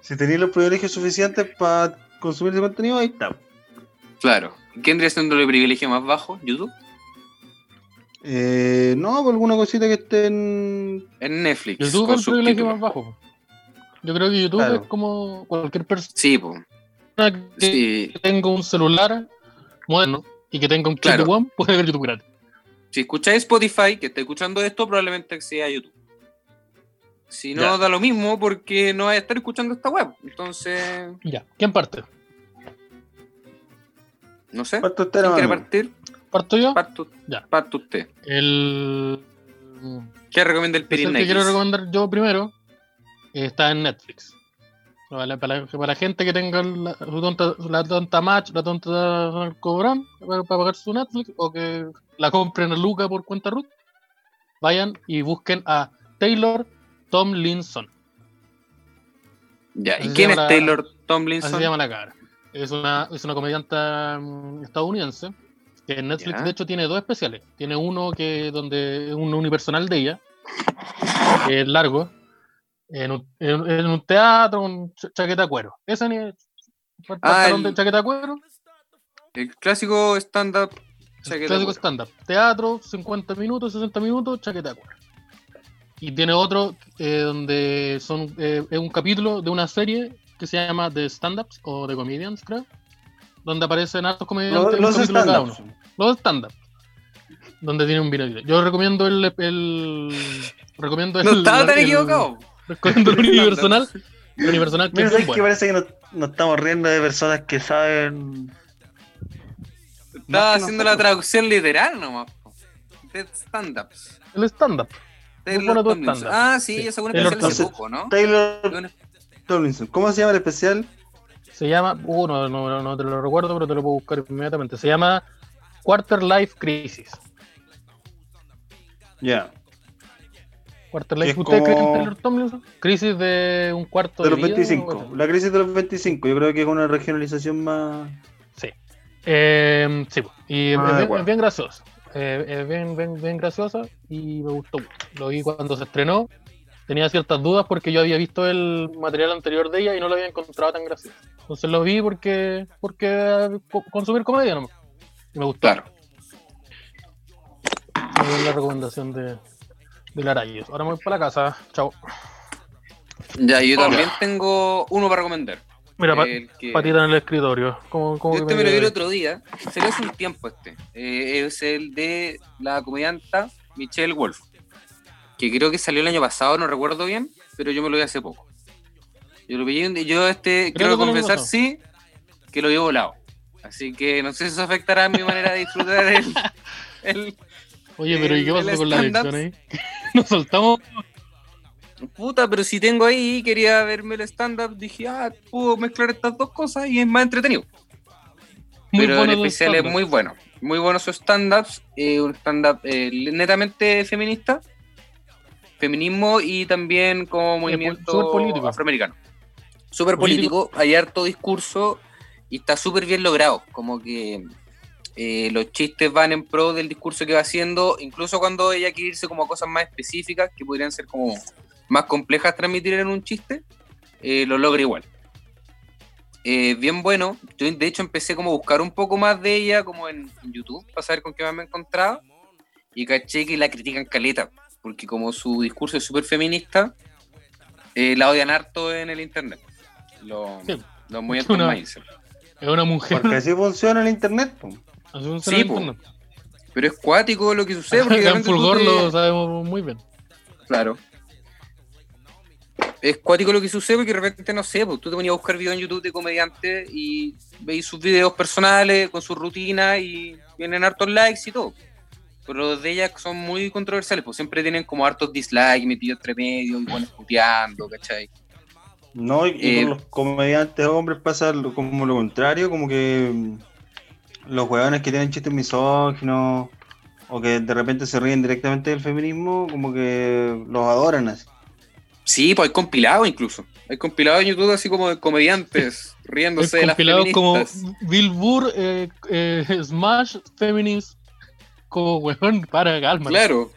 si tenéis los privilegios suficientes para consumir ese contenido, ahí está. Claro. ¿Quién vendría siendo el privilegio más bajo? ¿YouTube? Eh, no, por alguna cosita que esté en... En Netflix. YouTube con es el privilegio más bajo. Yo creo que YouTube Claro. es como cualquier persona Sí, que Sí. tenga un celular moderno y que tenga un Claro. One puede ver YouTube gratis. Si escucháis Spotify, que está escuchando esto, probablemente acceda a YouTube. Si no, Ya. da lo mismo porque no va a estar escuchando esta web. Entonces, Ya. ¿Quién parte? no sé. ¿Cuánto está ¿Quién quiere partir? ¿Parto yo? Parto, Ya. parto usted. El. ¿Qué recomienda el que Pirinekis? quiero recomendar yo primero. Está en Netflix. Para la, para la- para la gente que tenga la, su tonta, la tonta match, la tonta cobran para, para pagar su Netflix o que la compren a Luca por cuenta Ruth, vayan y busquen a Taylor Tomlinson. Ya, Así ¿y quién es la- Taylor Así Tomlinson? se llama la cara. Es una, es una comediante mm, estadounidense que en Netflix Ya. de hecho tiene dos especiales. Tiene uno que donde es un unipersonal de ella, que es largo, en un, en- en un teatro con ch- chaqueta de cuero. Ese ni pantalón el- de chaqueta de cuero, El clásico stand-up. clásico stand-up. Teatro, 50 minutos, 60 minutos, chaqueta de cuero. Y tiene otro eh, donde son eh, es un capítulo de una serie que se llama The Stand-Ups o The Comedians, creo. Donde aparecen hartos comediantes Los, stand-ups. Los stand-up. Donde tiene un video. Yo recomiendo el. el recomiendo el. No estaba tan el- equivocado. <laughs> El unipersonal. El unipersonal que Mira, es ¿sabes bien que bueno. parece que nos, nos estamos riendo de personas que saben... Estaba haciendo la traducción literal nomás. De stand-ups. El stand-up. Taylor Tomlinson. Ah, sí, Sí. Taylor especial hace poco, ¿no? Taylor Tomlinson. ¿Cómo se llama el especial? Se llama. Uh, no, no, no te lo recuerdo, pero te lo puedo buscar inmediatamente. Se llama Quarter Life Crisis. Ya. Que Life. es ¿Usted cree en como- Taylor Tomlinson? Crisis de un cuarto De de, los vida, 25. o- La crisis de los 25. Yo creo que es una regionalización más. Sí. Eh, sí, y Ah, es, bien, es bien graciosa. Eh, es bien, bien, bien graciosa y me gustó mucho. Lo vi cuando se estrenó. Tenía ciertas dudas porque yo había visto el material anterior de ella y no lo había encontrado tan gracioso. Entonces lo vi porque, porque eh, co- consumir comedia nomás. Y me gustó. Claro. Esa es la recomendación de, de Larayos. Ahora me voy para la casa. Chao. Ya, yo también tengo uno para recomendar. Mira, pa- que- patita en el escritorio. ¿Cómo, cómo Yo que este me lo vi el otro día. Salió hace un tiempo este. Eh, es el de la comedianta Michelle Wolf. Que creo que salió el año pasado, no recuerdo bien, pero yo me lo vi hace poco. Yo lo vi, un- yo este, Creo quiero confesar, sí, que lo vi volado. Así que no sé si eso afectará mi manera de disfrutar el, <laughs> el- Oye, pero ¿y qué el con la lección ahí? <laughs> Nos soltamos. Puta, pero si tengo ahí, quería verme el stand-up, dije, ah, puedo mezclar estas dos cosas y es más entretenido. Muy pero bueno en el especial es muy bueno. Muy bueno sus stand-ups. eh, un stand-up eh, netamente feminista. Feminismo y también como movimiento político. afroamericano. Súper Político. político. Hay harto discurso y está súper bien logrado. Como que eh, los chistes van en pro del discurso que va haciendo. Incluso cuando ella quiere irse como a cosas más específicas que podrían ser como más complejas transmitir en un chiste, eh, lo logra igual. Eh, bien bueno. Yo de hecho empecé como a buscar un poco más de ella como en, en YouTube para saber con qué más me encontraba. Y caché que la critican caleta. Porque como su discurso es súper feminista, eh, la odian harto en el internet. Los, Sí. los incel. Es una mujer. Porque así funciona el internet. Sí, po. Pero es cuático lo que sucede. <laughs> Porque Acá en Fulgor te- lo sabemos muy bien. Claro. Es cuático lo que sucede porque de repente, no sé, pues tú te ponías a buscar videos en YouTube de comediantes y veis sus videos personales con su rutina y vienen hartos likes y todo. Pero los de ellas son muy controversiales, pues siempre tienen como hartos dislikes metidos entre medio y bueno, puteando, ¿cachai? No, y y Eh, con los comediantes hombres pasa lo- como lo contrario, como que los huevones que tienen chistes misóginos o que de repente se ríen directamente del feminismo, como que los adoran así. Sí, pues hay compilados incluso. Hay compilados en YouTube así como de comediantes <laughs> riéndose de las compilado como feministas. Bill Burr, eh, eh, Smash, Feminist, como weón, para calma. Claro.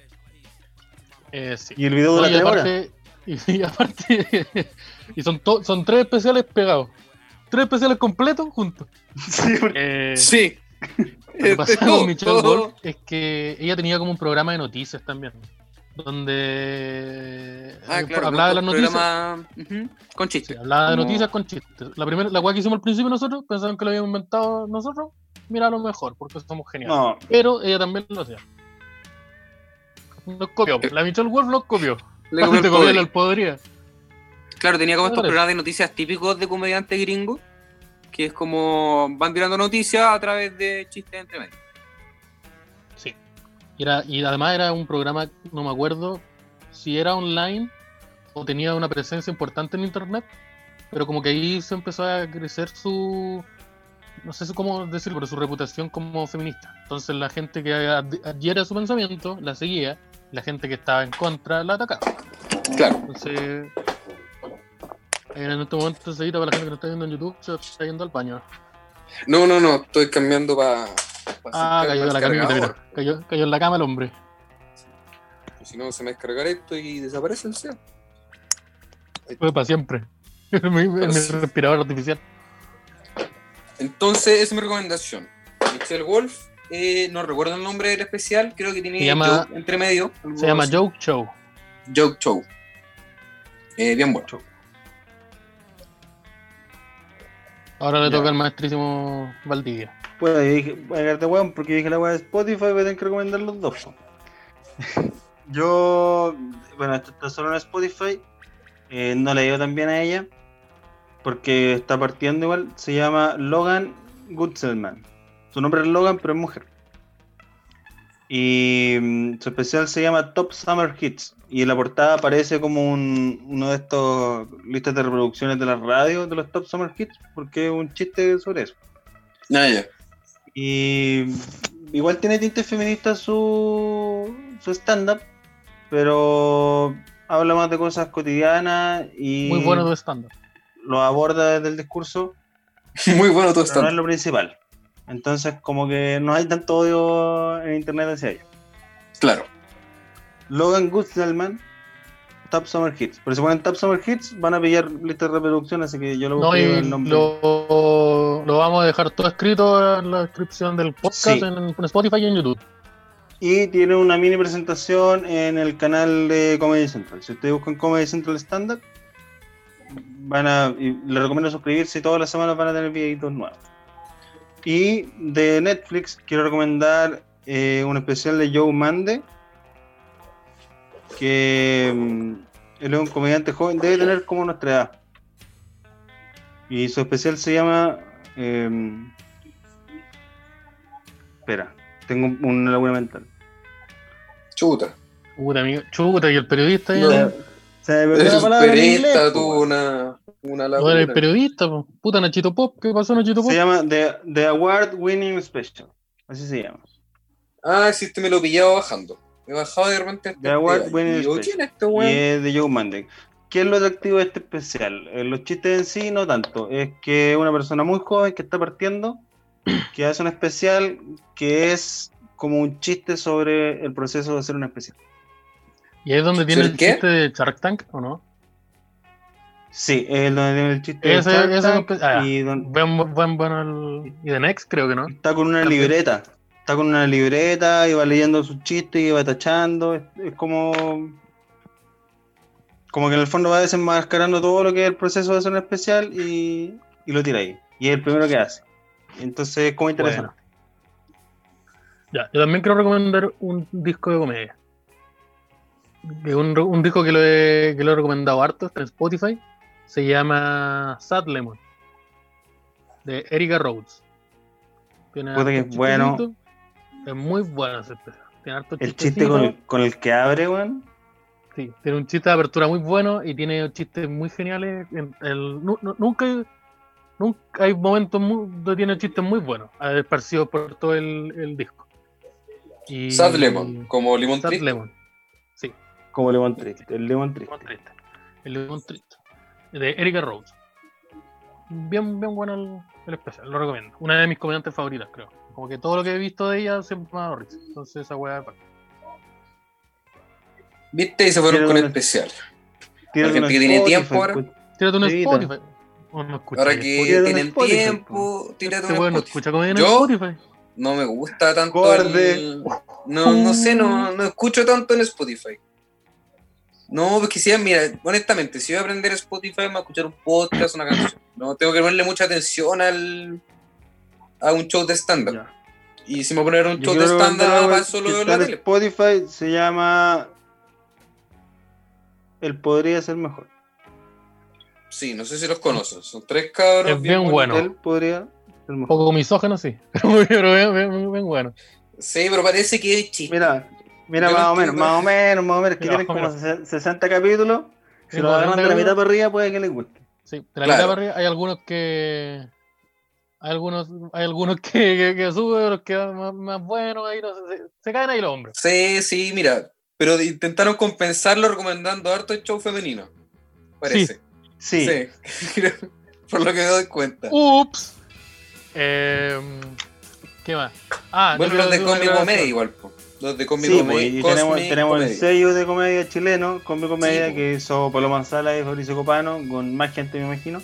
Eh, sí. Y el video dura No, y tres horas. aparte, <laughs> y, y aparte, <laughs> y son, to- son tres especiales pegados. Tres especiales completos juntos. Sí, porque- Eh, Sí. Lo que pasa Todo, con Michelle. Wolf es que ella tenía como un programa de noticias también. Donde Ah, eh, claro. hablaba de las noticias. programa, con Sí, chistes. hablaba de noticias con chistes. La primera, la weá que hicimos al principio nosotros, pensaban que lo habíamos inventado nosotros. Mira lo mejor, porque somos geniales. No, Pero ella también lo hacía. Nos copió. La Michelle Wolf nos copió. Le copió <laughs> poder. el podría. Claro, tenía como estos programas de noticias típicos de comediante gringo, que es como van tirando noticias a través de chistes entre medio. Sí. Y, era, y además era un programa, no me acuerdo si era online o tenía una presencia importante en internet, pero como que ahí se empezó a crecer su, no sé cómo decirlo, pero su reputación como feminista. Entonces la gente que ad- adhiere a su pensamiento la seguía, la gente que estaba en contra la atacaba. Claro. Entonces, en este momento, para la gente que nos está viendo en YouTube, se está yendo al baño. No, no, no, estoy cambiando para. Ah, cayó de la camita, mira. Cayó, cayó en la cama el hombre. Si no, se me descargará esto y desaparece el SEO. Fue para siempre. <laughs> mi, mi respirador artificial. Entonces, esa es mi recomendación. Michelle Wolf, eh, no recuerdo el nombre del especial, creo que tiene Se llama- Joke entre medio. Se llama. Joke Show. Joke Show. Eh, bien bueno. Ahora le Ya. toca al maestrísimo Valdivia. pues yo dije, voy a quedarte weón porque dije la weá de Spotify, voy a tener que recomendar los dos. <laughs> Yo, bueno, esto está solo en Spotify, eh, no le digo tan bien a ella, porque está partiendo igual, se llama Logan Gutzelman. Su nombre es Logan, pero es mujer. Y mm, su especial se llama Top Summer Hits. Y en la portada aparece como un, uno de estos listas de reproducciones de la radio de los Top Summer Hits, porque es un chiste sobre eso. Ah, ya. Y igual tiene tintes feministas su, su stand-up, pero habla más de cosas cotidianas y Muy bueno tu estándar. lo aborda desde el discurso, <laughs> Muy bueno todo pero no es lo principal. Entonces, como que no hay tanto odio en internet hacia ellos. Claro. Logan Gutzelman, Top Summer Hits. Pero si ponen Top Summer Hits, van a pillar listas de reproducción, así que yo lo No, busqué y el nombre. lo, lo vamos a dejar todo escrito en la descripción del podcast Sí. en, en Spotify y en YouTube. Y tiene una mini presentación en el canal de Comedy Central. Si ustedes buscan Comedy Central Standard, van a, y les recomiendo suscribirse y todas las semanas van a tener videitos nuevos. Y de Netflix quiero recomendar eh, un especial de Joe Mande, que mm, él es un comediante joven, debe tener como nuestra edad. Y su especial se llama... em, espera, tengo un- una laguna mental. Chuta. Puta, amigo. Chuta, y el periodista. No. ¿no? Se me perdió Eres la un palabra en inglés, periodista, po, tuvo una, una No era laguna. el periodista, po. puta Nachito Pop. ¿Qué pasó, Nachito Pop? Se llama The, The Award Winning Special. Así se llama. Ah, sí, este me lo pillaba bajando. Me bajaba de repente. este The Award Winning y digo. ¿quién es este Y weón? es de Joe Mande. ¿Qué es lo atractivo de este especial? Eh, los chistes en sí no tanto. Es que es una persona muy joven que está partiendo, <coughs> que hace un especial que es como un chiste sobre el proceso de hacer un especial. ¿Y ahí es donde tiene ¿Ser el qué? chiste de Shark Tank o no? Sí, es donde tiene el chiste de Ese- Shark ese Tank espe- ah, y don- Buen, buen, bueno el... Y de Next, creo que no. está con una También. libreta. Está con una libreta y va leyendo sus chistes y va tachando. Es, es como. Como que en el fondo va desenmascarando todo lo que es el proceso de hacer un especial y, y lo tira ahí. Y es el primero que hace. Entonces es como interesante. Ya, yo también quiero recomendar un disco de comedia. Un, un disco que lo, he, que lo he recomendado harto, está en Spotify. Se llama Sad Lemon. De Erika Rhodes. Tiene Puta que es bueno. Es muy bueno ese especial. Tiene El chiste con el, chistecitos. con el que abre, weón. Sí, tiene un chiste de apertura muy bueno y tiene chistes muy geniales. En- el- nu- nu- nunca, hay- nunca hay momentos muy- donde tiene chistes muy buenos, esparcidos por todo el, el disco. Y, Sad Lemon, como Limón Sad Triste. Lemon. Sí, Como Lemon Triste. El Lemon Triste. Lemon Triste. El Lemon Triste. De Erika Rhodes. Bien, bien bueno el, el especial, lo recomiendo. Una de mis comediantes favoritas, creo. Como que todo lo que he visto de ella siempre me ha dado risa. Entonces esa weá es bacán. ¿Viste? Y se fueron con una- especial. Tírate gente una que tiene tiempo ahora. escu- Tírate un Spotify. O no Ahora el que Spotify. tienen Spotify, tiempo, tírate un Spotify. escucha comedia en Yo- Spotify. No me gusta tanto el... No, no sé, no, no escucho tanto en Spotify. No, porque si, mira, honestamente, si voy a aprender Spotify, me voy a escuchar un podcast, una canción. No tengo que ponerle mucha atención al a un show de stand-up. Y si me poner un show de stand-up, recomendar algo para eso lo que veo en está la tele. Spotify se llama El podría ser mejor. Sí, no sé si los conocen. Son tres cabros. Es bien bueno. Él podría ser Un mejor. poco misógeno, sí. <laughs> Pero bien, bien, bien bueno. Sí, pero parece que es chiste. Mira, mira, más no o menos, más o menos, más o menos, que tienen más o como menos. sesen- 60 capítulos. Si lo agarran de la 60 mitad para arriba, puede que les guste. Sí, de la Claro. mitad para arriba hay algunos que. Hay algunos, hay algunos que, <laughs> que, que suben, otros que van más, más buenos, ahí no sé, se, se caen ahí los hombres. Sí, sí, mira. Pero intentaron compensarlo recomendando harto el show femenino. Parece. Sí, Sí. <laughs> Por lo que me doy cuenta. Ups. Eh, ¿Qué más? Ah, bueno, los de Comedy Comedy aclaración. igual. po. Los de Comedy Sí, Comedy. pues, y tenemos, tenemos el Comedy. sello de comedia chileno, Combi Comedia, Sí, que hizo Paloma Sala y Fabricio Copano, con más gente me imagino,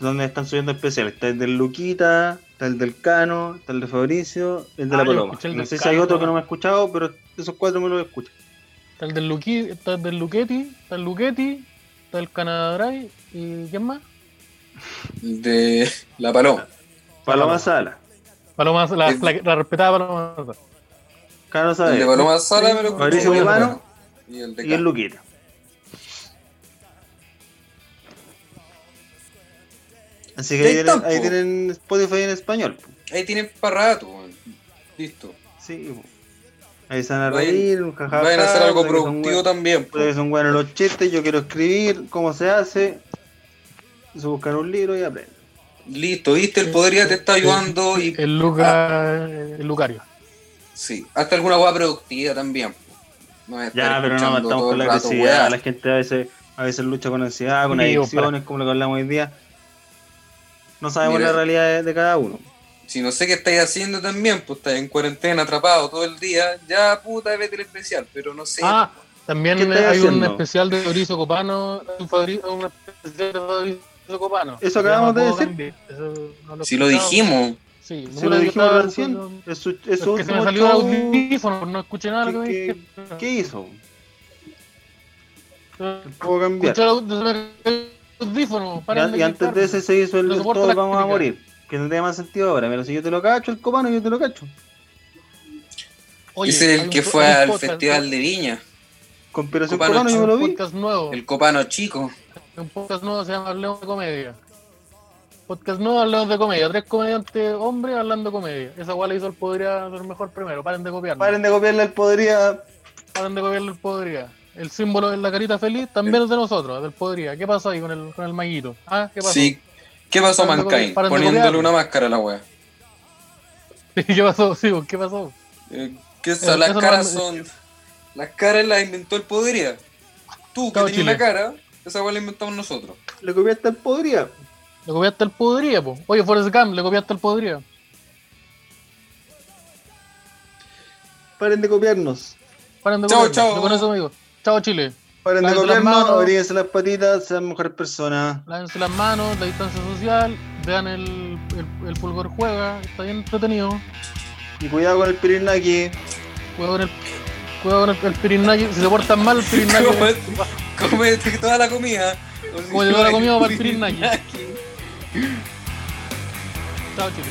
donde están subiendo especiales. Está el del Luquita, está el del Cano, está el de Fabricio, el de Ah, la Paloma. No sé si Cano, hay otro que no. me he escuchado, pero esos cuatro me los escucho. Está el del Luqui, está el del Luquetti, está el Luquetti, está el Canadá Drive y ¿quién más? De La Paloma. Paloma Paloma. Sala, Paloma, la, Es- la, la respetada Paloma. Cano El de Saavedra Paloma Sala me lo escuché. Fabricio. Y el de y el Cano. Luquita. Así que ahí tienen, ahí Spotify en español. Ahí tienen para rato. Listo. Sí, po. ahí se van a Vayan- reír, un jajaja. Vayan a hacer algo productivo buen- también. son buenos los chistes, yo quiero escribir, cómo se hace. Se buscar un libro y aprenden. Listo, viste, el poder ya te está ayudando y El Luca, el Lucario. sí, hasta alguna hueá productiva también. No Ya, pero no todo con la agresividad. La gente a veces, a veces lucha con ansiedad, con Sí, adicciones, como lo que hablamos hoy día. No sabemos Mira. la realidad de, de cada uno. Si no sé qué estáis haciendo también, pues estáis en cuarentena atrapado todo el día, ya puta vete el especial, pero no sé. Ah, también ¿Qué estáis hay un especial de Fabricio Copano. Un especial de Fabricio Copano. Eso acabamos de decir. Cambiar. Eso no lo si lo dijimos. Sí, Se no lo lo dijimos recién. Es su, es Es su que se me salió el show. audífono, no escuché nada de lo que me ¿Qué, dijiste. qué, qué hizo? Puedo cambiar. Escuché Y, antes de ese se hizo el No todos vamos a morir. Que no tiene más sentido ahora. Pero si yo te lo cacho, el copano, yo te lo cacho. Oye, Ese es el que fue al podcast, Festival de Viña. Conspiración Copano copano, yo me lo un vi. podcast nuevo. El copano chico. Un podcast nuevo se llama Hablemos de Comedia. Podcast nuevo, Hablemos de Comedia. Tres comediantes hombres hablando de comedia. Esa guay la hizo el Podría ser mejor primero. Paren de copiarlo. Paren de copiarle el podría. Paren de copiarle el Podría. El símbolo de la carita feliz también es de nosotros, del Podría. ¿Qué pasó ahí con el, con el maguito? ¿Ah? ¿Qué pasó? Sí. ¿Qué pasó, Mankind? Poniéndole una máscara a la wea. <laughs> ¿Qué pasó? Sí, ¿qué pasó? Eh, ¿Qué son? Eh, Las caras no- son. Las caras las inventó el Podría. Tú, que Chao, tenías Chile. una cara, esa wea la inventamos nosotros. Le copiaste el podría. Le copiaste el Podría, po. Oye, Forrest Gump, le copiaste el Podría. Paren de copiarnos. Paren de Chao, copiarlo. chao. Yo con eso. Chao, Chile. Paren de manos. abríguense las patitas, sean mejores personas. Lávense las manos, la distancia social, vean el, el, el fulgor juega, está bien entretenido. Y cuidado con el pirinaki. Cuidado con el, cuidado con el, el pirinaki, si se portan mal el pirinaki. <laughs> Come- Comete toda la comida. Como llegó la comida para el Pirinaki. Chao, Chile.